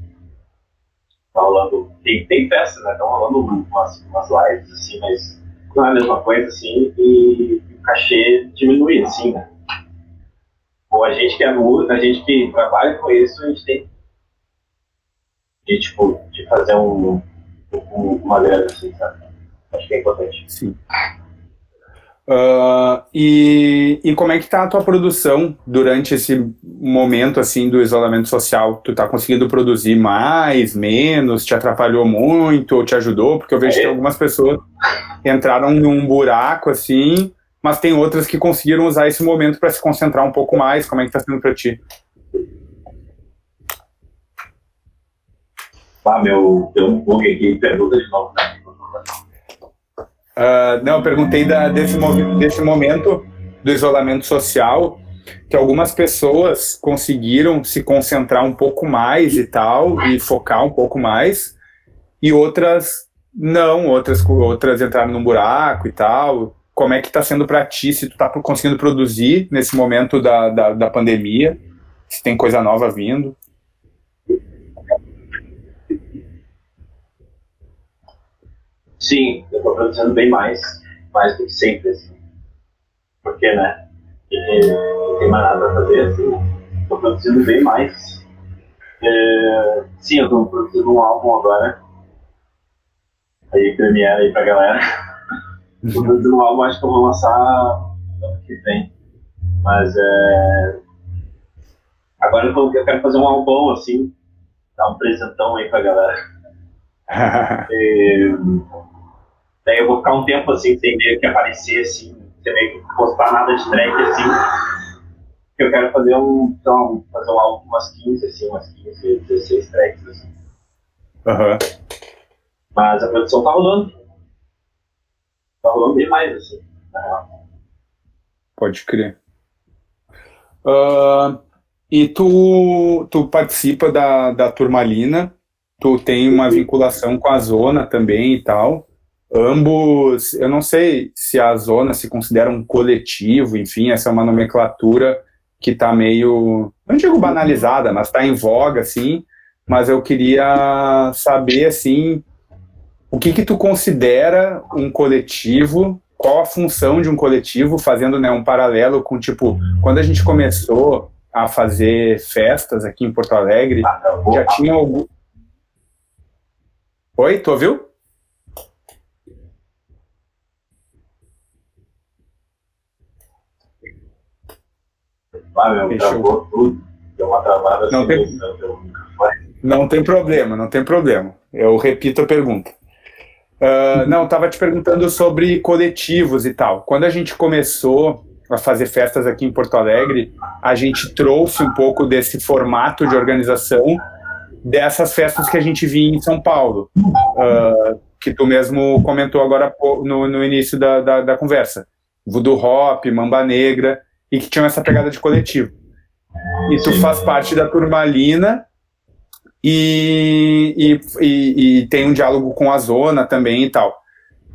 S1: Tá rolando. Tem, tem festa, né? Estão rolando umas, umas lives, assim, mas não é a mesma coisa, assim, e o cachê diminui, assim, né? Ou a gente que é músico, a gente que trabalha com isso, a gente tem de, tipo, de fazer um, uma grana assim, sabe? Acho que é importante.
S2: Sim. Uh, e, e como é que tá a tua produção durante esse momento assim do isolamento social? Tu tá conseguindo produzir mais, menos? Te atrapalhou muito ou te ajudou? Porque eu vejo é. que algumas pessoas entraram num buraco assim, mas tem outras que conseguiram usar esse momento para se concentrar um pouco mais. Como é que tá sendo para ti?
S1: Ah, meu, deu um bug aqui, pergunta de novo.
S2: Uh, não, perguntei da, desse, desse momento do isolamento social, que algumas pessoas conseguiram se concentrar um pouco mais e tal, e focar um pouco mais, e outras não, outras, outras entraram num buraco e tal. Como é que está sendo para ti, se tu está conseguindo produzir nesse momento da, da, da pandemia, se tem coisa nova vindo?
S1: Sim, eu estou produzindo bem mais, mais do que sempre, assim. Porque, né, não tem mais nada a fazer, assim, estou produzindo bem mais. É, sim, eu estou produzindo um álbum agora, aí Premiere aí pra galera. Estou produzindo um álbum, acho que eu vou lançar ano que vem. Mas é. Agora eu, eu quero fazer um álbum assim, dar um presentão aí pra galera. e, daí eu vou ficar um tempo assim, sem meio que aparecer assim, sem meio que postar nada de track assim. Eu quero fazer um, então, fazer um álbum umas 15, assim, umas 15, 16 tracks assim.
S2: Uhum.
S1: Mas a produção tá rolando. Tá rolando demais, assim.
S2: Pode crer. Uh, e tu, tu participa da, da Turmalina, tu tem uma vinculação com a Zona também e tal. Ambos, eu não sei se a Zona se considera um coletivo, enfim, essa é uma nomenclatura que está meio, não digo banalizada, mas está em voga, assim, mas eu queria saber, assim, o que que tu considera um coletivo? Qual a função de um coletivo? Fazendo né, um paralelo com, tipo, quando a gente começou a fazer festas aqui em Porto Alegre, já tinha algum... Oi, tu ouviu?
S1: Meu, travou tudo. Deu uma travada
S2: não
S1: assim,
S2: tem... Não tem problema, não tem problema. Eu repito a pergunta. Uh, não, estava te perguntando sobre coletivos e tal. Quando a gente começou a fazer festas aqui em Porto Alegre, a gente trouxe um pouco desse formato de organização dessas festas que a gente via em São Paulo, uh, que tu mesmo comentou agora no, no início da, da, da, conversa. Voodoo Hop, Mamba Negra, e que tinham essa pegada de coletivo. E tu faz parte da Turmalina, e, e, e, e, tem um diálogo com a zona também e tal.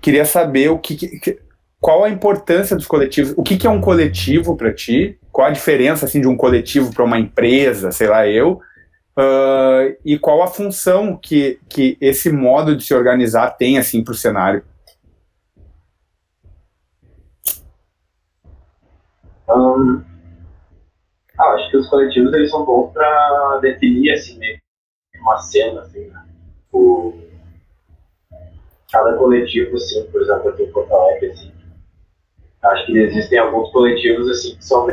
S2: Queria saber o que, que qual a importância dos coletivos, o que, que é um coletivo para ti, qual a diferença assim de um coletivo para uma empresa, sei lá eu, uh, e qual a função que, que esse modo de se organizar tem assim para o cenário.
S1: Um, ah, acho que os coletivos eles são bons para definir assim uma cena, assim, né? O, cada coletivo, assim, por exemplo, aqui em Porto Alegre, assim, acho que existem alguns coletivos, assim, que são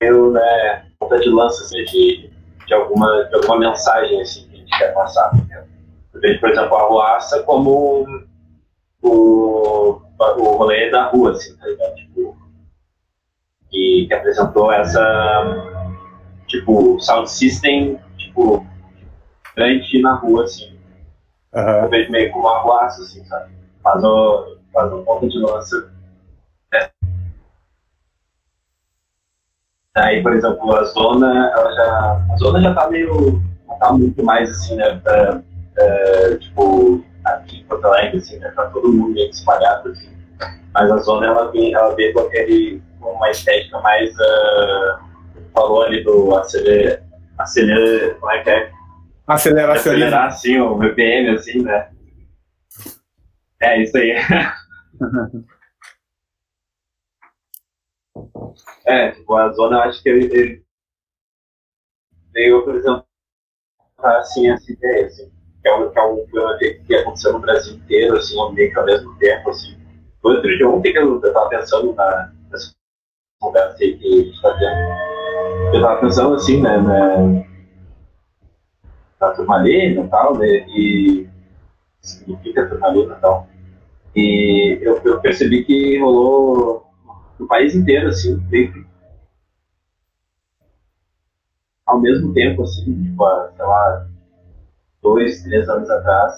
S1: meio, né, ponta de lança, assim, de, de, alguma, de alguma mensagem, assim, que a gente quer passar. Né? Eu por exemplo, a Ruaça como o, o rolê da rua, assim, tá ligado? Tipo, que, que apresentou essa, tipo, sound system, tipo, grande na rua, assim. Uhum. Eu vejo meio como um arruaço, assim, sabe? Faz, o, faz um ponto de lança. Né? Aí, por exemplo, a zona, ela já. A zona já tá meio. Já tá muito mais assim, né? Pra, é, tipo, aqui em Porto Alegre, assim, né? Pra todo mundo meio espalhado, assim. Mas a zona, ela vem, ela vem com aquele. Com uma estética mais. Uh, falou ali do acelera. acelera como é que é?
S2: Aceleracionismo.
S1: Acelerar assim o BPM, assim, né? É isso aí. é, tipo, a zona, eu acho que ele, ele veio apresentar assim, essa ideia, assim, que é um, que é um problema que aconteceu no Brasil inteiro, assim, meio que ao mesmo tempo, assim. Outro dia, ontem que eu, estava pensando na, conversa aí que a gente está tendo, eu estava pensando assim, né, né da turmalina e tal, né, e significa turmalina e tal. E eu, eu, percebi que rolou no país inteiro, assim, meio ao mesmo tempo, assim, tipo, sei lá, dois, três anos atrás,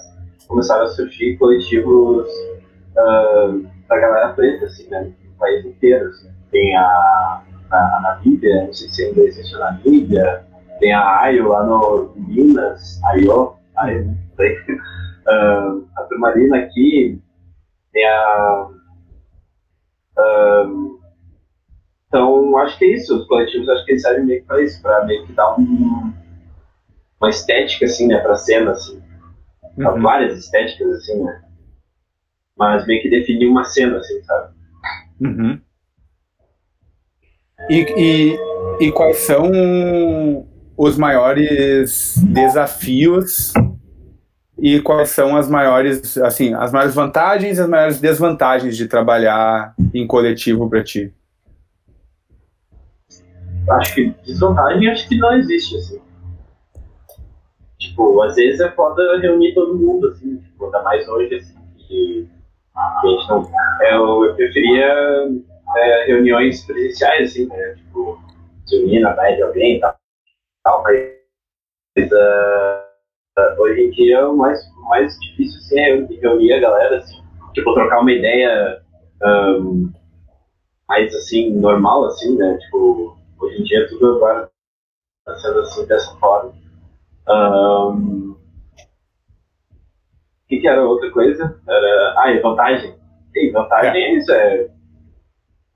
S1: começaram a surgir coletivos uh, da galera preta, assim, né, no país inteiro, assim. Tem a na Namíbia, não sei se ainda existe na Namíbia, tem a AIO lá no Minas, AIO, AIO uh, a Turmalina aqui, tem a. Uh, então, acho que é isso. Os coletivos, acho que eles servem meio que para isso, para meio que dar um, uma estética, assim, né, para a cena, assim. Uhum. Várias estéticas, assim, né? Mas meio que definir uma cena, assim, sabe?
S2: Uhum. E, e, e quais são os maiores desafios e quais são as maiores, assim, as maiores vantagens e as maiores desvantagens de trabalhar em coletivo para ti?
S1: Acho que desvantagem acho que não existe, assim. Tipo, às vezes é foda reunir todo mundo, assim, tipo, ainda mais hoje, assim, que, que a gente não. Eu, eu preferia é, reuniões presenciais, assim, né? Tipo, se unir na praia de alguém e tal, tal, mas uh, hoje em dia o mais, mais difícil assim, é reunir a galera, assim, tipo, trocar uma ideia um, mais assim, normal, assim, né? Tipo, hoje em dia tudo agora está sendo assim dessa forma. O que, que era outra coisa? Era. Ah, e vantagem. E vantagem é, é isso, é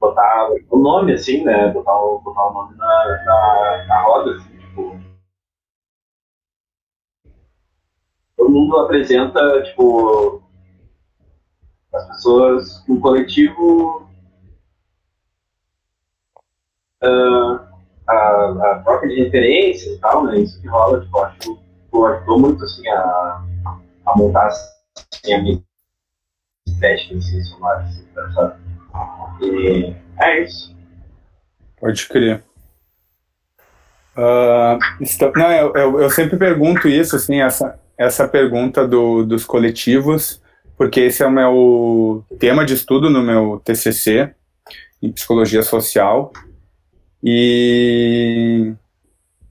S1: botar o nome, assim, né? Botar o, botar o nome na, na, na roda, assim, tipo. Todo mundo apresenta, tipo, as pessoas, um coletivo. Uh, a, a troca de referências e tal, né? Isso que rola, tipo, acho que ajudou muito, assim, a, a montar assim, a minha estética, assim, sonora, assim, sabe? E é isso.
S2: Pode crer. Uh, não, eu, eu, eu, sempre pergunto isso, assim, essa, essa pergunta do, dos coletivos, porque esse é o meu tema de estudo no meu TCC, em psicologia social, e,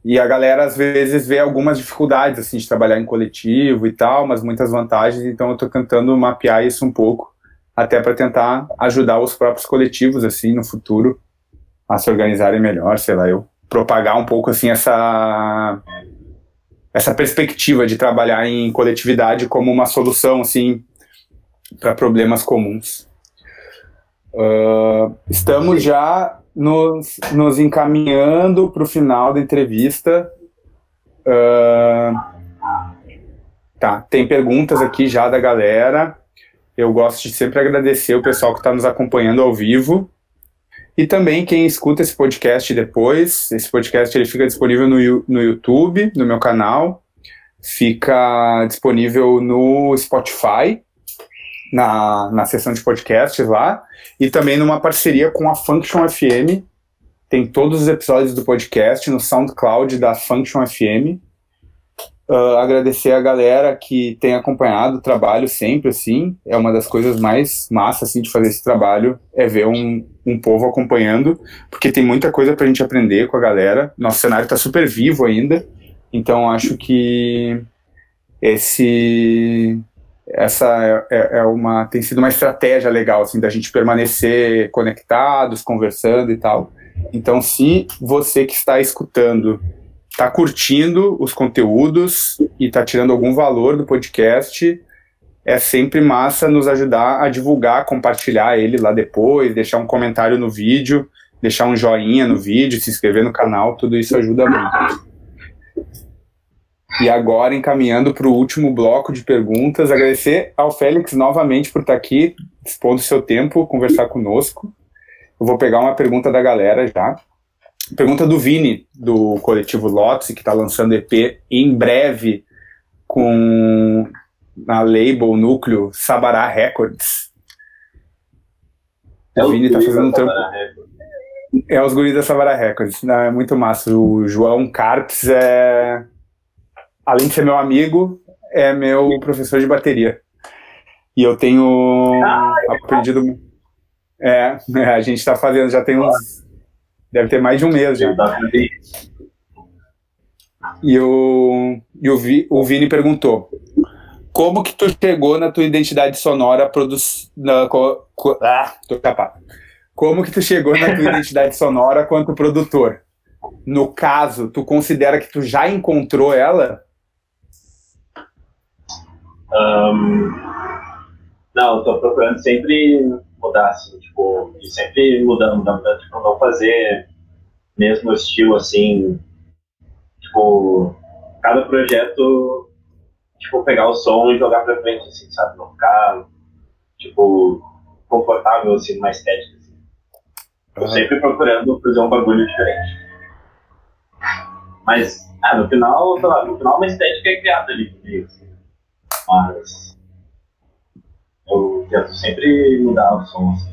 S2: e a galera às vezes vê algumas dificuldades, assim, de trabalhar em coletivo e tal, mas muitas vantagens, então eu estou tentando mapear isso um pouco, até para tentar ajudar os próprios coletivos assim no futuro a se organizarem melhor, sei lá, eu propagar um pouco assim essa essa perspectiva de trabalhar em coletividade como uma solução assim para problemas comuns. Uh, estamos já nos, nos encaminhando para o final da entrevista. Uh, tá, tem perguntas aqui já da galera. Eu gosto de sempre agradecer o pessoal que está nos acompanhando ao vivo e também quem escuta esse podcast depois. Esse podcast ele fica disponível no, no YouTube, no meu canal, fica disponível no Spotify, na, na seção de podcasts lá, e também numa parceria com a Function FM. Tem todos os episódios do podcast no SoundCloud da Function FM. Uh, agradecer a galera que tem acompanhado o trabalho sempre, assim. É uma das coisas mais massas, assim, de fazer esse trabalho, é ver um, um povo acompanhando, porque tem muita coisa pra gente aprender com a galera. Nosso cenário tá super vivo ainda, então acho que esse essa é, é, é uma tem sido uma estratégia legal assim da gente permanecer conectados conversando e tal então se você que está escutando está curtindo os conteúdos e está tirando algum valor do podcast, é sempre massa nos ajudar a divulgar, compartilhar ele lá depois, deixar um comentário no vídeo, deixar um joinha no vídeo, se inscrever no canal, tudo isso ajuda muito. E agora, encaminhando para o último bloco de perguntas, agradecer ao Félix novamente por estar aqui, dispondo seu tempo, conversar conosco. Eu vou pegar uma pergunta da galera já. Pergunta do Vini, do coletivo Lotus, que está lançando EP em breve com na label núcleo Sabará Records. É o Vini está fazendo um trampo. É os guris da Sabará Records. Não, é muito massa. O João Carpes é. Além de ser meu amigo, é meu professor de bateria. E eu tenho ah, aprendido. É, a gente está fazendo, já tem uns Deve ter mais de um mês já. E o, e o, Vi, o Vini perguntou: Como que tu chegou na tua identidade sonora produ na, co, co, ah, tô capado. como que tu chegou na tua identidade sonora quanto produtor? No caso, tu considera que tu já encontrou ela?
S1: Um, não, eu tô procurando sempre mudar, assim, tipo, e sempre mudando, mudando, tipo, não fazer mesmo estilo, assim, tipo, cada projeto, tipo, pegar o som e jogar pra frente, assim, sabe, não ficar, tipo, confortável, assim, numa estética, assim. Tô sempre procurando fazer um bagulho diferente. Mas, ah, no final, sei lá, no final uma estética é criada ali comigo, assim. Mas eu tento sempre mudar o som, assim.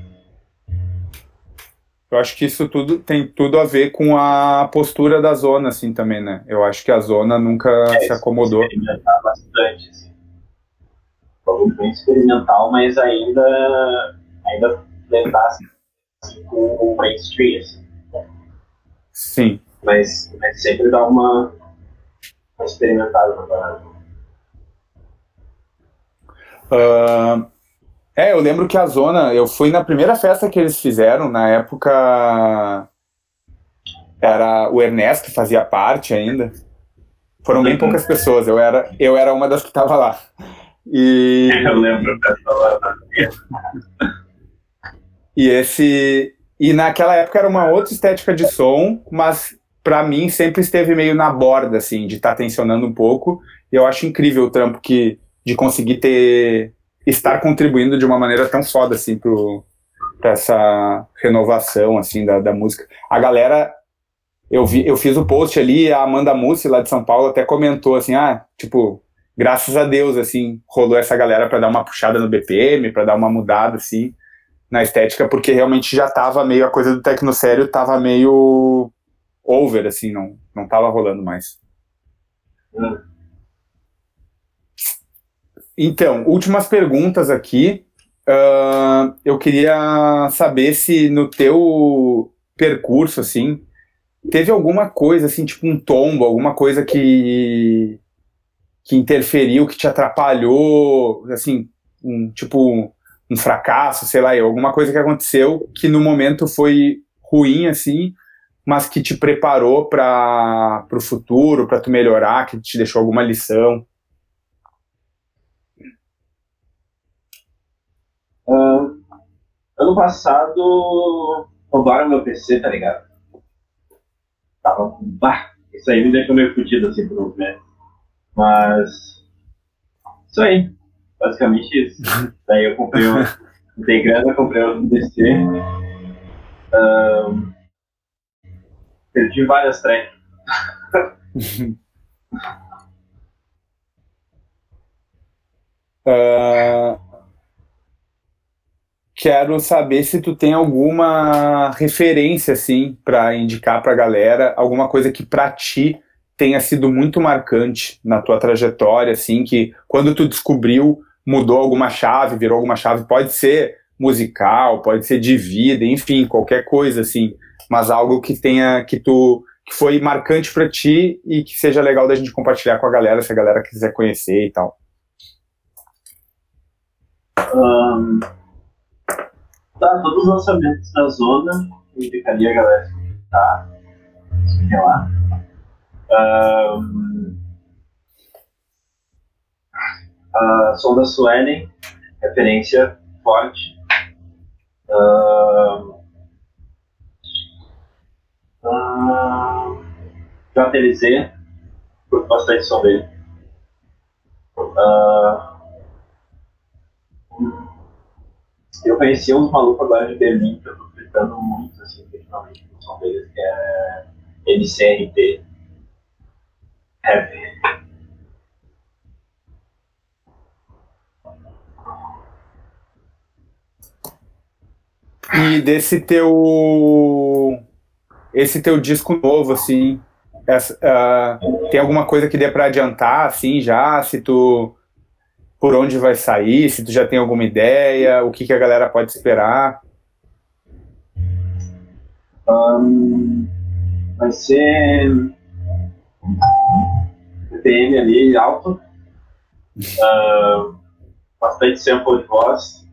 S2: Eu acho que isso tudo tem tudo a ver com a postura da zona, assim, também, né? Eu acho que a zona nunca é, se acomodou.
S1: Experimentar bastante, assim. Foi bem experimental, mas ainda, ainda tentar assim, com o mainstream, assim.
S2: Sim.
S1: Mas, mas sempre dá uma, uma experimentada na parada.
S2: Uh, é, eu lembro que a Zona, eu fui na primeira festa que eles fizeram, na época era o Ernesto que fazia parte ainda. Foram bem poucas pessoas, eu era, eu era uma das que estava lá.
S1: E... Eu lembro dessa lá.
S2: E esse e naquela época era uma outra estética de som, mas para mim sempre esteve meio na borda assim, de estar tá tensionando um pouco. E eu acho incrível o trampo que de conseguir ter estar contribuindo de uma maneira tão foda assim pro para essa renovação assim da, da música. A galera eu vi, eu fiz o post ali, a Amanda Mussi lá de São Paulo até comentou assim: "Ah, tipo, graças a Deus assim, rolou essa galera para dar uma puxada no BPM, para dar uma mudada assim na estética, porque realmente já tava meio a coisa do tecno sério tava meio over assim, não não tava rolando mais. Hum. Então, últimas perguntas aqui. Uh, eu queria saber se no teu percurso, assim, teve alguma coisa, assim, tipo um tombo, alguma coisa que que interferiu, que te atrapalhou, assim, um, tipo um fracasso, sei lá, alguma coisa que aconteceu que no momento foi ruim, assim, mas que te preparou para o futuro, para tu melhorar, que te deixou alguma lição.
S1: Uh, ano passado roubaram meu PC, tá ligado? Tava com. Bah, isso aí me deixou meio fudido assim por um momento. Mas. Isso aí. Basicamente isso. Daí eu comprei um. Dei grana, comprei outro PC. Uh, perdi várias tracks.
S2: uh, quero saber se tu tem alguma referência assim para indicar para a galera, alguma coisa que para ti tenha sido muito marcante na tua trajetória, assim, que quando tu descobriu mudou alguma chave, virou alguma chave, pode ser musical, pode ser de vida, enfim, qualquer coisa assim, mas algo que tenha que tu que foi marcante para ti e que seja legal da gente compartilhar com a galera, se a galera quiser conhecer e tal.
S1: Um, Tá, todos os lançamentos da zona, indicaria a galera tá escutem lá. Um, a som da Suelen, referência forte. Um, um, JLZ, curto bastante som dele. Uh, Eu conheci uns malucos agora de Berlim que eu tô fritando muito, assim, principalmente no som deles, que é MCRT. Rap.
S2: E desse teu. Esse teu disco novo, assim. Essa, uh, tem alguma coisa que dê para adiantar, assim, já? Se tu por onde vai sair, se tu já tem alguma ideia, o que, que a galera pode esperar?
S1: Um, vai ser BPM ali alto, uh, bastante sample de voz,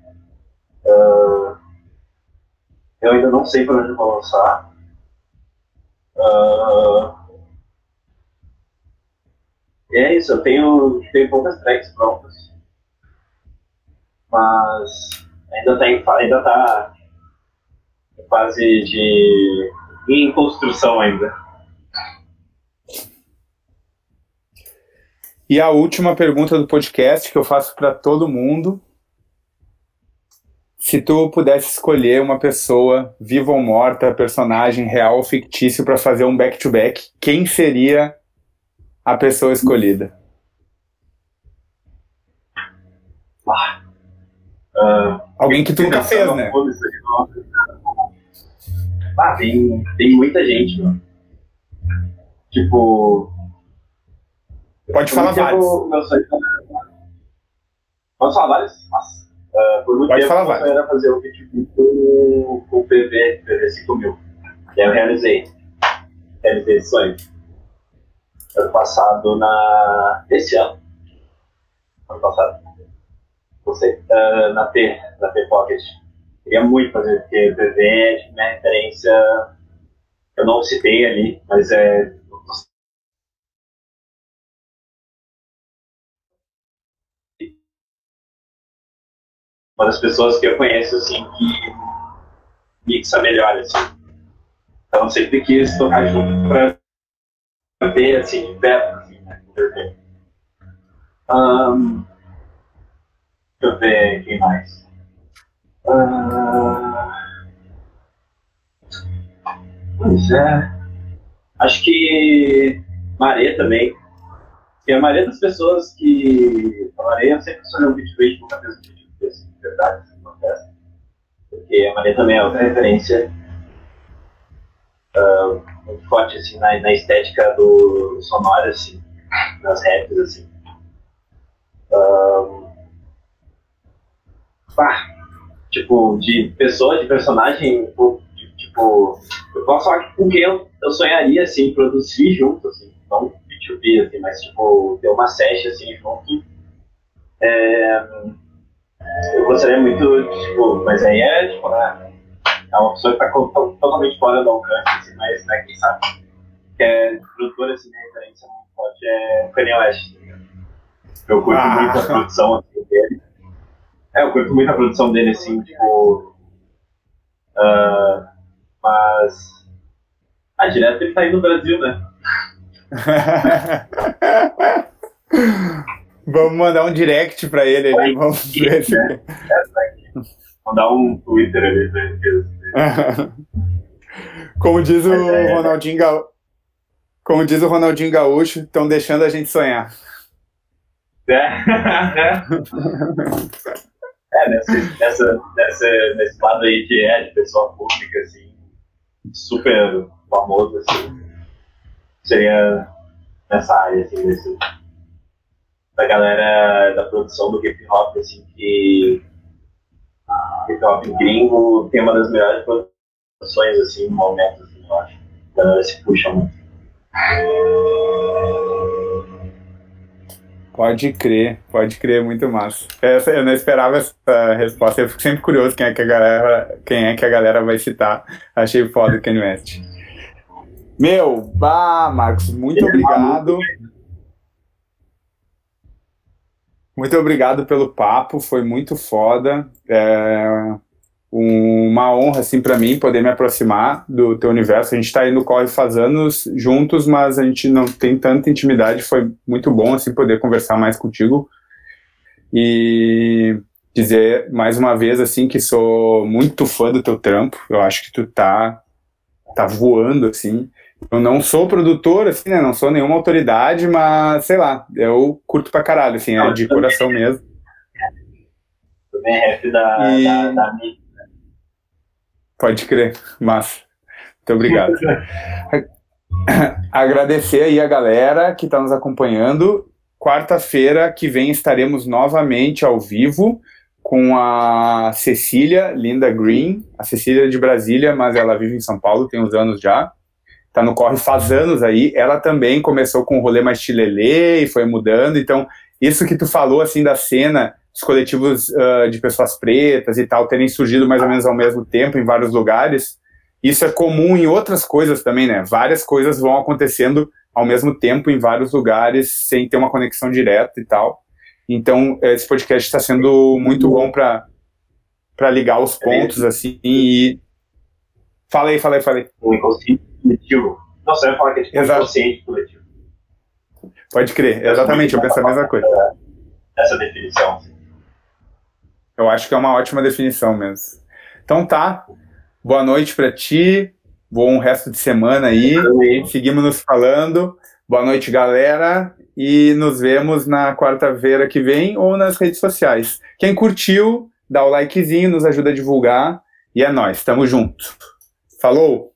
S1: uh, eu ainda não sei para onde vou lançar. Uh, é isso, eu tenho, tenho poucas tracks prontas. Mas ainda está em, ainda tá em fase de. em construção ainda.
S2: E a última pergunta do podcast que eu faço para todo mundo. Se tu pudesse escolher uma pessoa, viva ou morta, personagem real ou fictício, para fazer um back-to-back, -back, quem seria a pessoa escolhida? Uh, Alguém que tu nunca fez, né?
S1: Ah, tem, tem muita gente, mano. Tipo,
S2: Pode falar vários.
S1: Posso falar vários? Nossa. Uh, por muito
S2: Pode
S1: tempo
S2: falar vários.
S1: era fazer o vídeo com, com o PV, PV 5000. E aí eu realizei. Realizei esse sonho. Ano passado na. Esse ano. Ano passado. Sei. Uh, na T, na T Pocket. Queria muito fazer, porque o PV é minha referência. Eu não citei ali, mas é uma das pessoas que eu conheço, assim, que mixa melhor, assim. Então, sempre quis tocar junto pra ver, assim, de perto, assim, né? Um, eu ver quem mais. Uh, pois é. Acho que Maré também. E a maioria das pessoas que. Maré, eu sempre sonhei um vídeo verde, nunca um vídeo desse verdade que acontece. Porque a Maria também é outra referência uh, muito forte assim, na, na estética do sonoro, assim, nas raps, assim. Uh, pá, tipo, de pessoa, de personagem, tipo, eu posso falar que com quem eu, eu sonharia, assim, produzir junto, assim, não B2B, assim, mas, tipo, ter uma session, assim, junto. É, eu gostaria muito, tipo, mas aí é, tipo, né, é uma pessoa que tá totalmente fora do alcance, assim, mas, né, quem sabe, que é produtora, assim, de referência muito forte, é o Kanye West, tá Eu curto ah. muito a produção, assim, dele. É, eu curto muito a produção dele, assim, tipo, uh, mas, ah, direto ele tá aí no Brasil, né?
S2: Vamos mandar um direct pra ele ali, vamos ver se... É,
S1: mandar um Twitter ali pra ele.
S2: Como diz o é, é. Ronaldinho Gaúcho, como diz o Ronaldinho Gaúcho, estão deixando a gente sonhar.
S1: É, é nesse, nessa, nessa, nesse lado aí que é de pessoa pública, assim, super famoso, assim, seria nessa área, assim, nesse, da galera da produção do hip hop, assim, que hip hop gringo tem uma das melhores produções, assim, no momento, assim, eu acho. A galera se puxa muito.
S2: Pode crer, pode crer, muito massa. Essa, eu não esperava essa resposta, eu fico sempre curioso quem é que a galera, quem é que a galera vai citar. Achei foda o Kanye West. Meu, bah, Marcos, muito obrigado. Muito obrigado pelo papo, foi muito foda. É uma honra assim para mim poder me aproximar do teu universo. A gente está aí no corre faz anos juntos, mas a gente não tem tanta intimidade. Foi muito bom assim poder conversar mais contigo e dizer mais uma vez assim que sou muito fã do teu trampo. Eu acho que tu tá tá voando assim. Eu não sou produtor, assim, né? Não sou nenhuma autoridade, mas, sei lá, eu curto pra caralho, assim, é de coração mesmo.
S1: Também é rap da, e... da, da
S2: Pode crer, massa. Muito obrigado. Agradecer aí a galera que está nos acompanhando. Quarta-feira que vem estaremos novamente ao vivo com a Cecília Linda Green, a Cecília de Brasília, mas ela vive em São Paulo, tem uns anos já tá no corre faz anos aí, ela também começou com o rolê mais chilelê e foi mudando, então isso que tu falou, assim, da cena, os coletivos uh, de pessoas pretas e tal terem surgido mais ou menos ao mesmo tempo em vários lugares, isso é comum em outras coisas também, né? Várias coisas vão acontecendo ao mesmo tempo em vários lugares sem ter uma conexão direta e tal. Então, esse podcast está sendo muito bom para para ligar os pontos assim e fala aí, fala aí, fala aí.
S1: O inconsciente coletivo. Não, você vai falar que é tipo inconsciente coletivo.
S2: Pode crer, exatamente, eu penso a mesma coisa.
S1: Essa definição.
S2: Eu acho que é uma ótima definição mesmo. Então tá, boa noite para ti, bom resto de semana aí, seguimos nos falando. Boa noite, galera, e nos vemos na quarta-feira que vem ou nas redes sociais. Quem curtiu, dá o likezinho, nos ajuda a divulgar, e é nóis, tamo junto. Falou!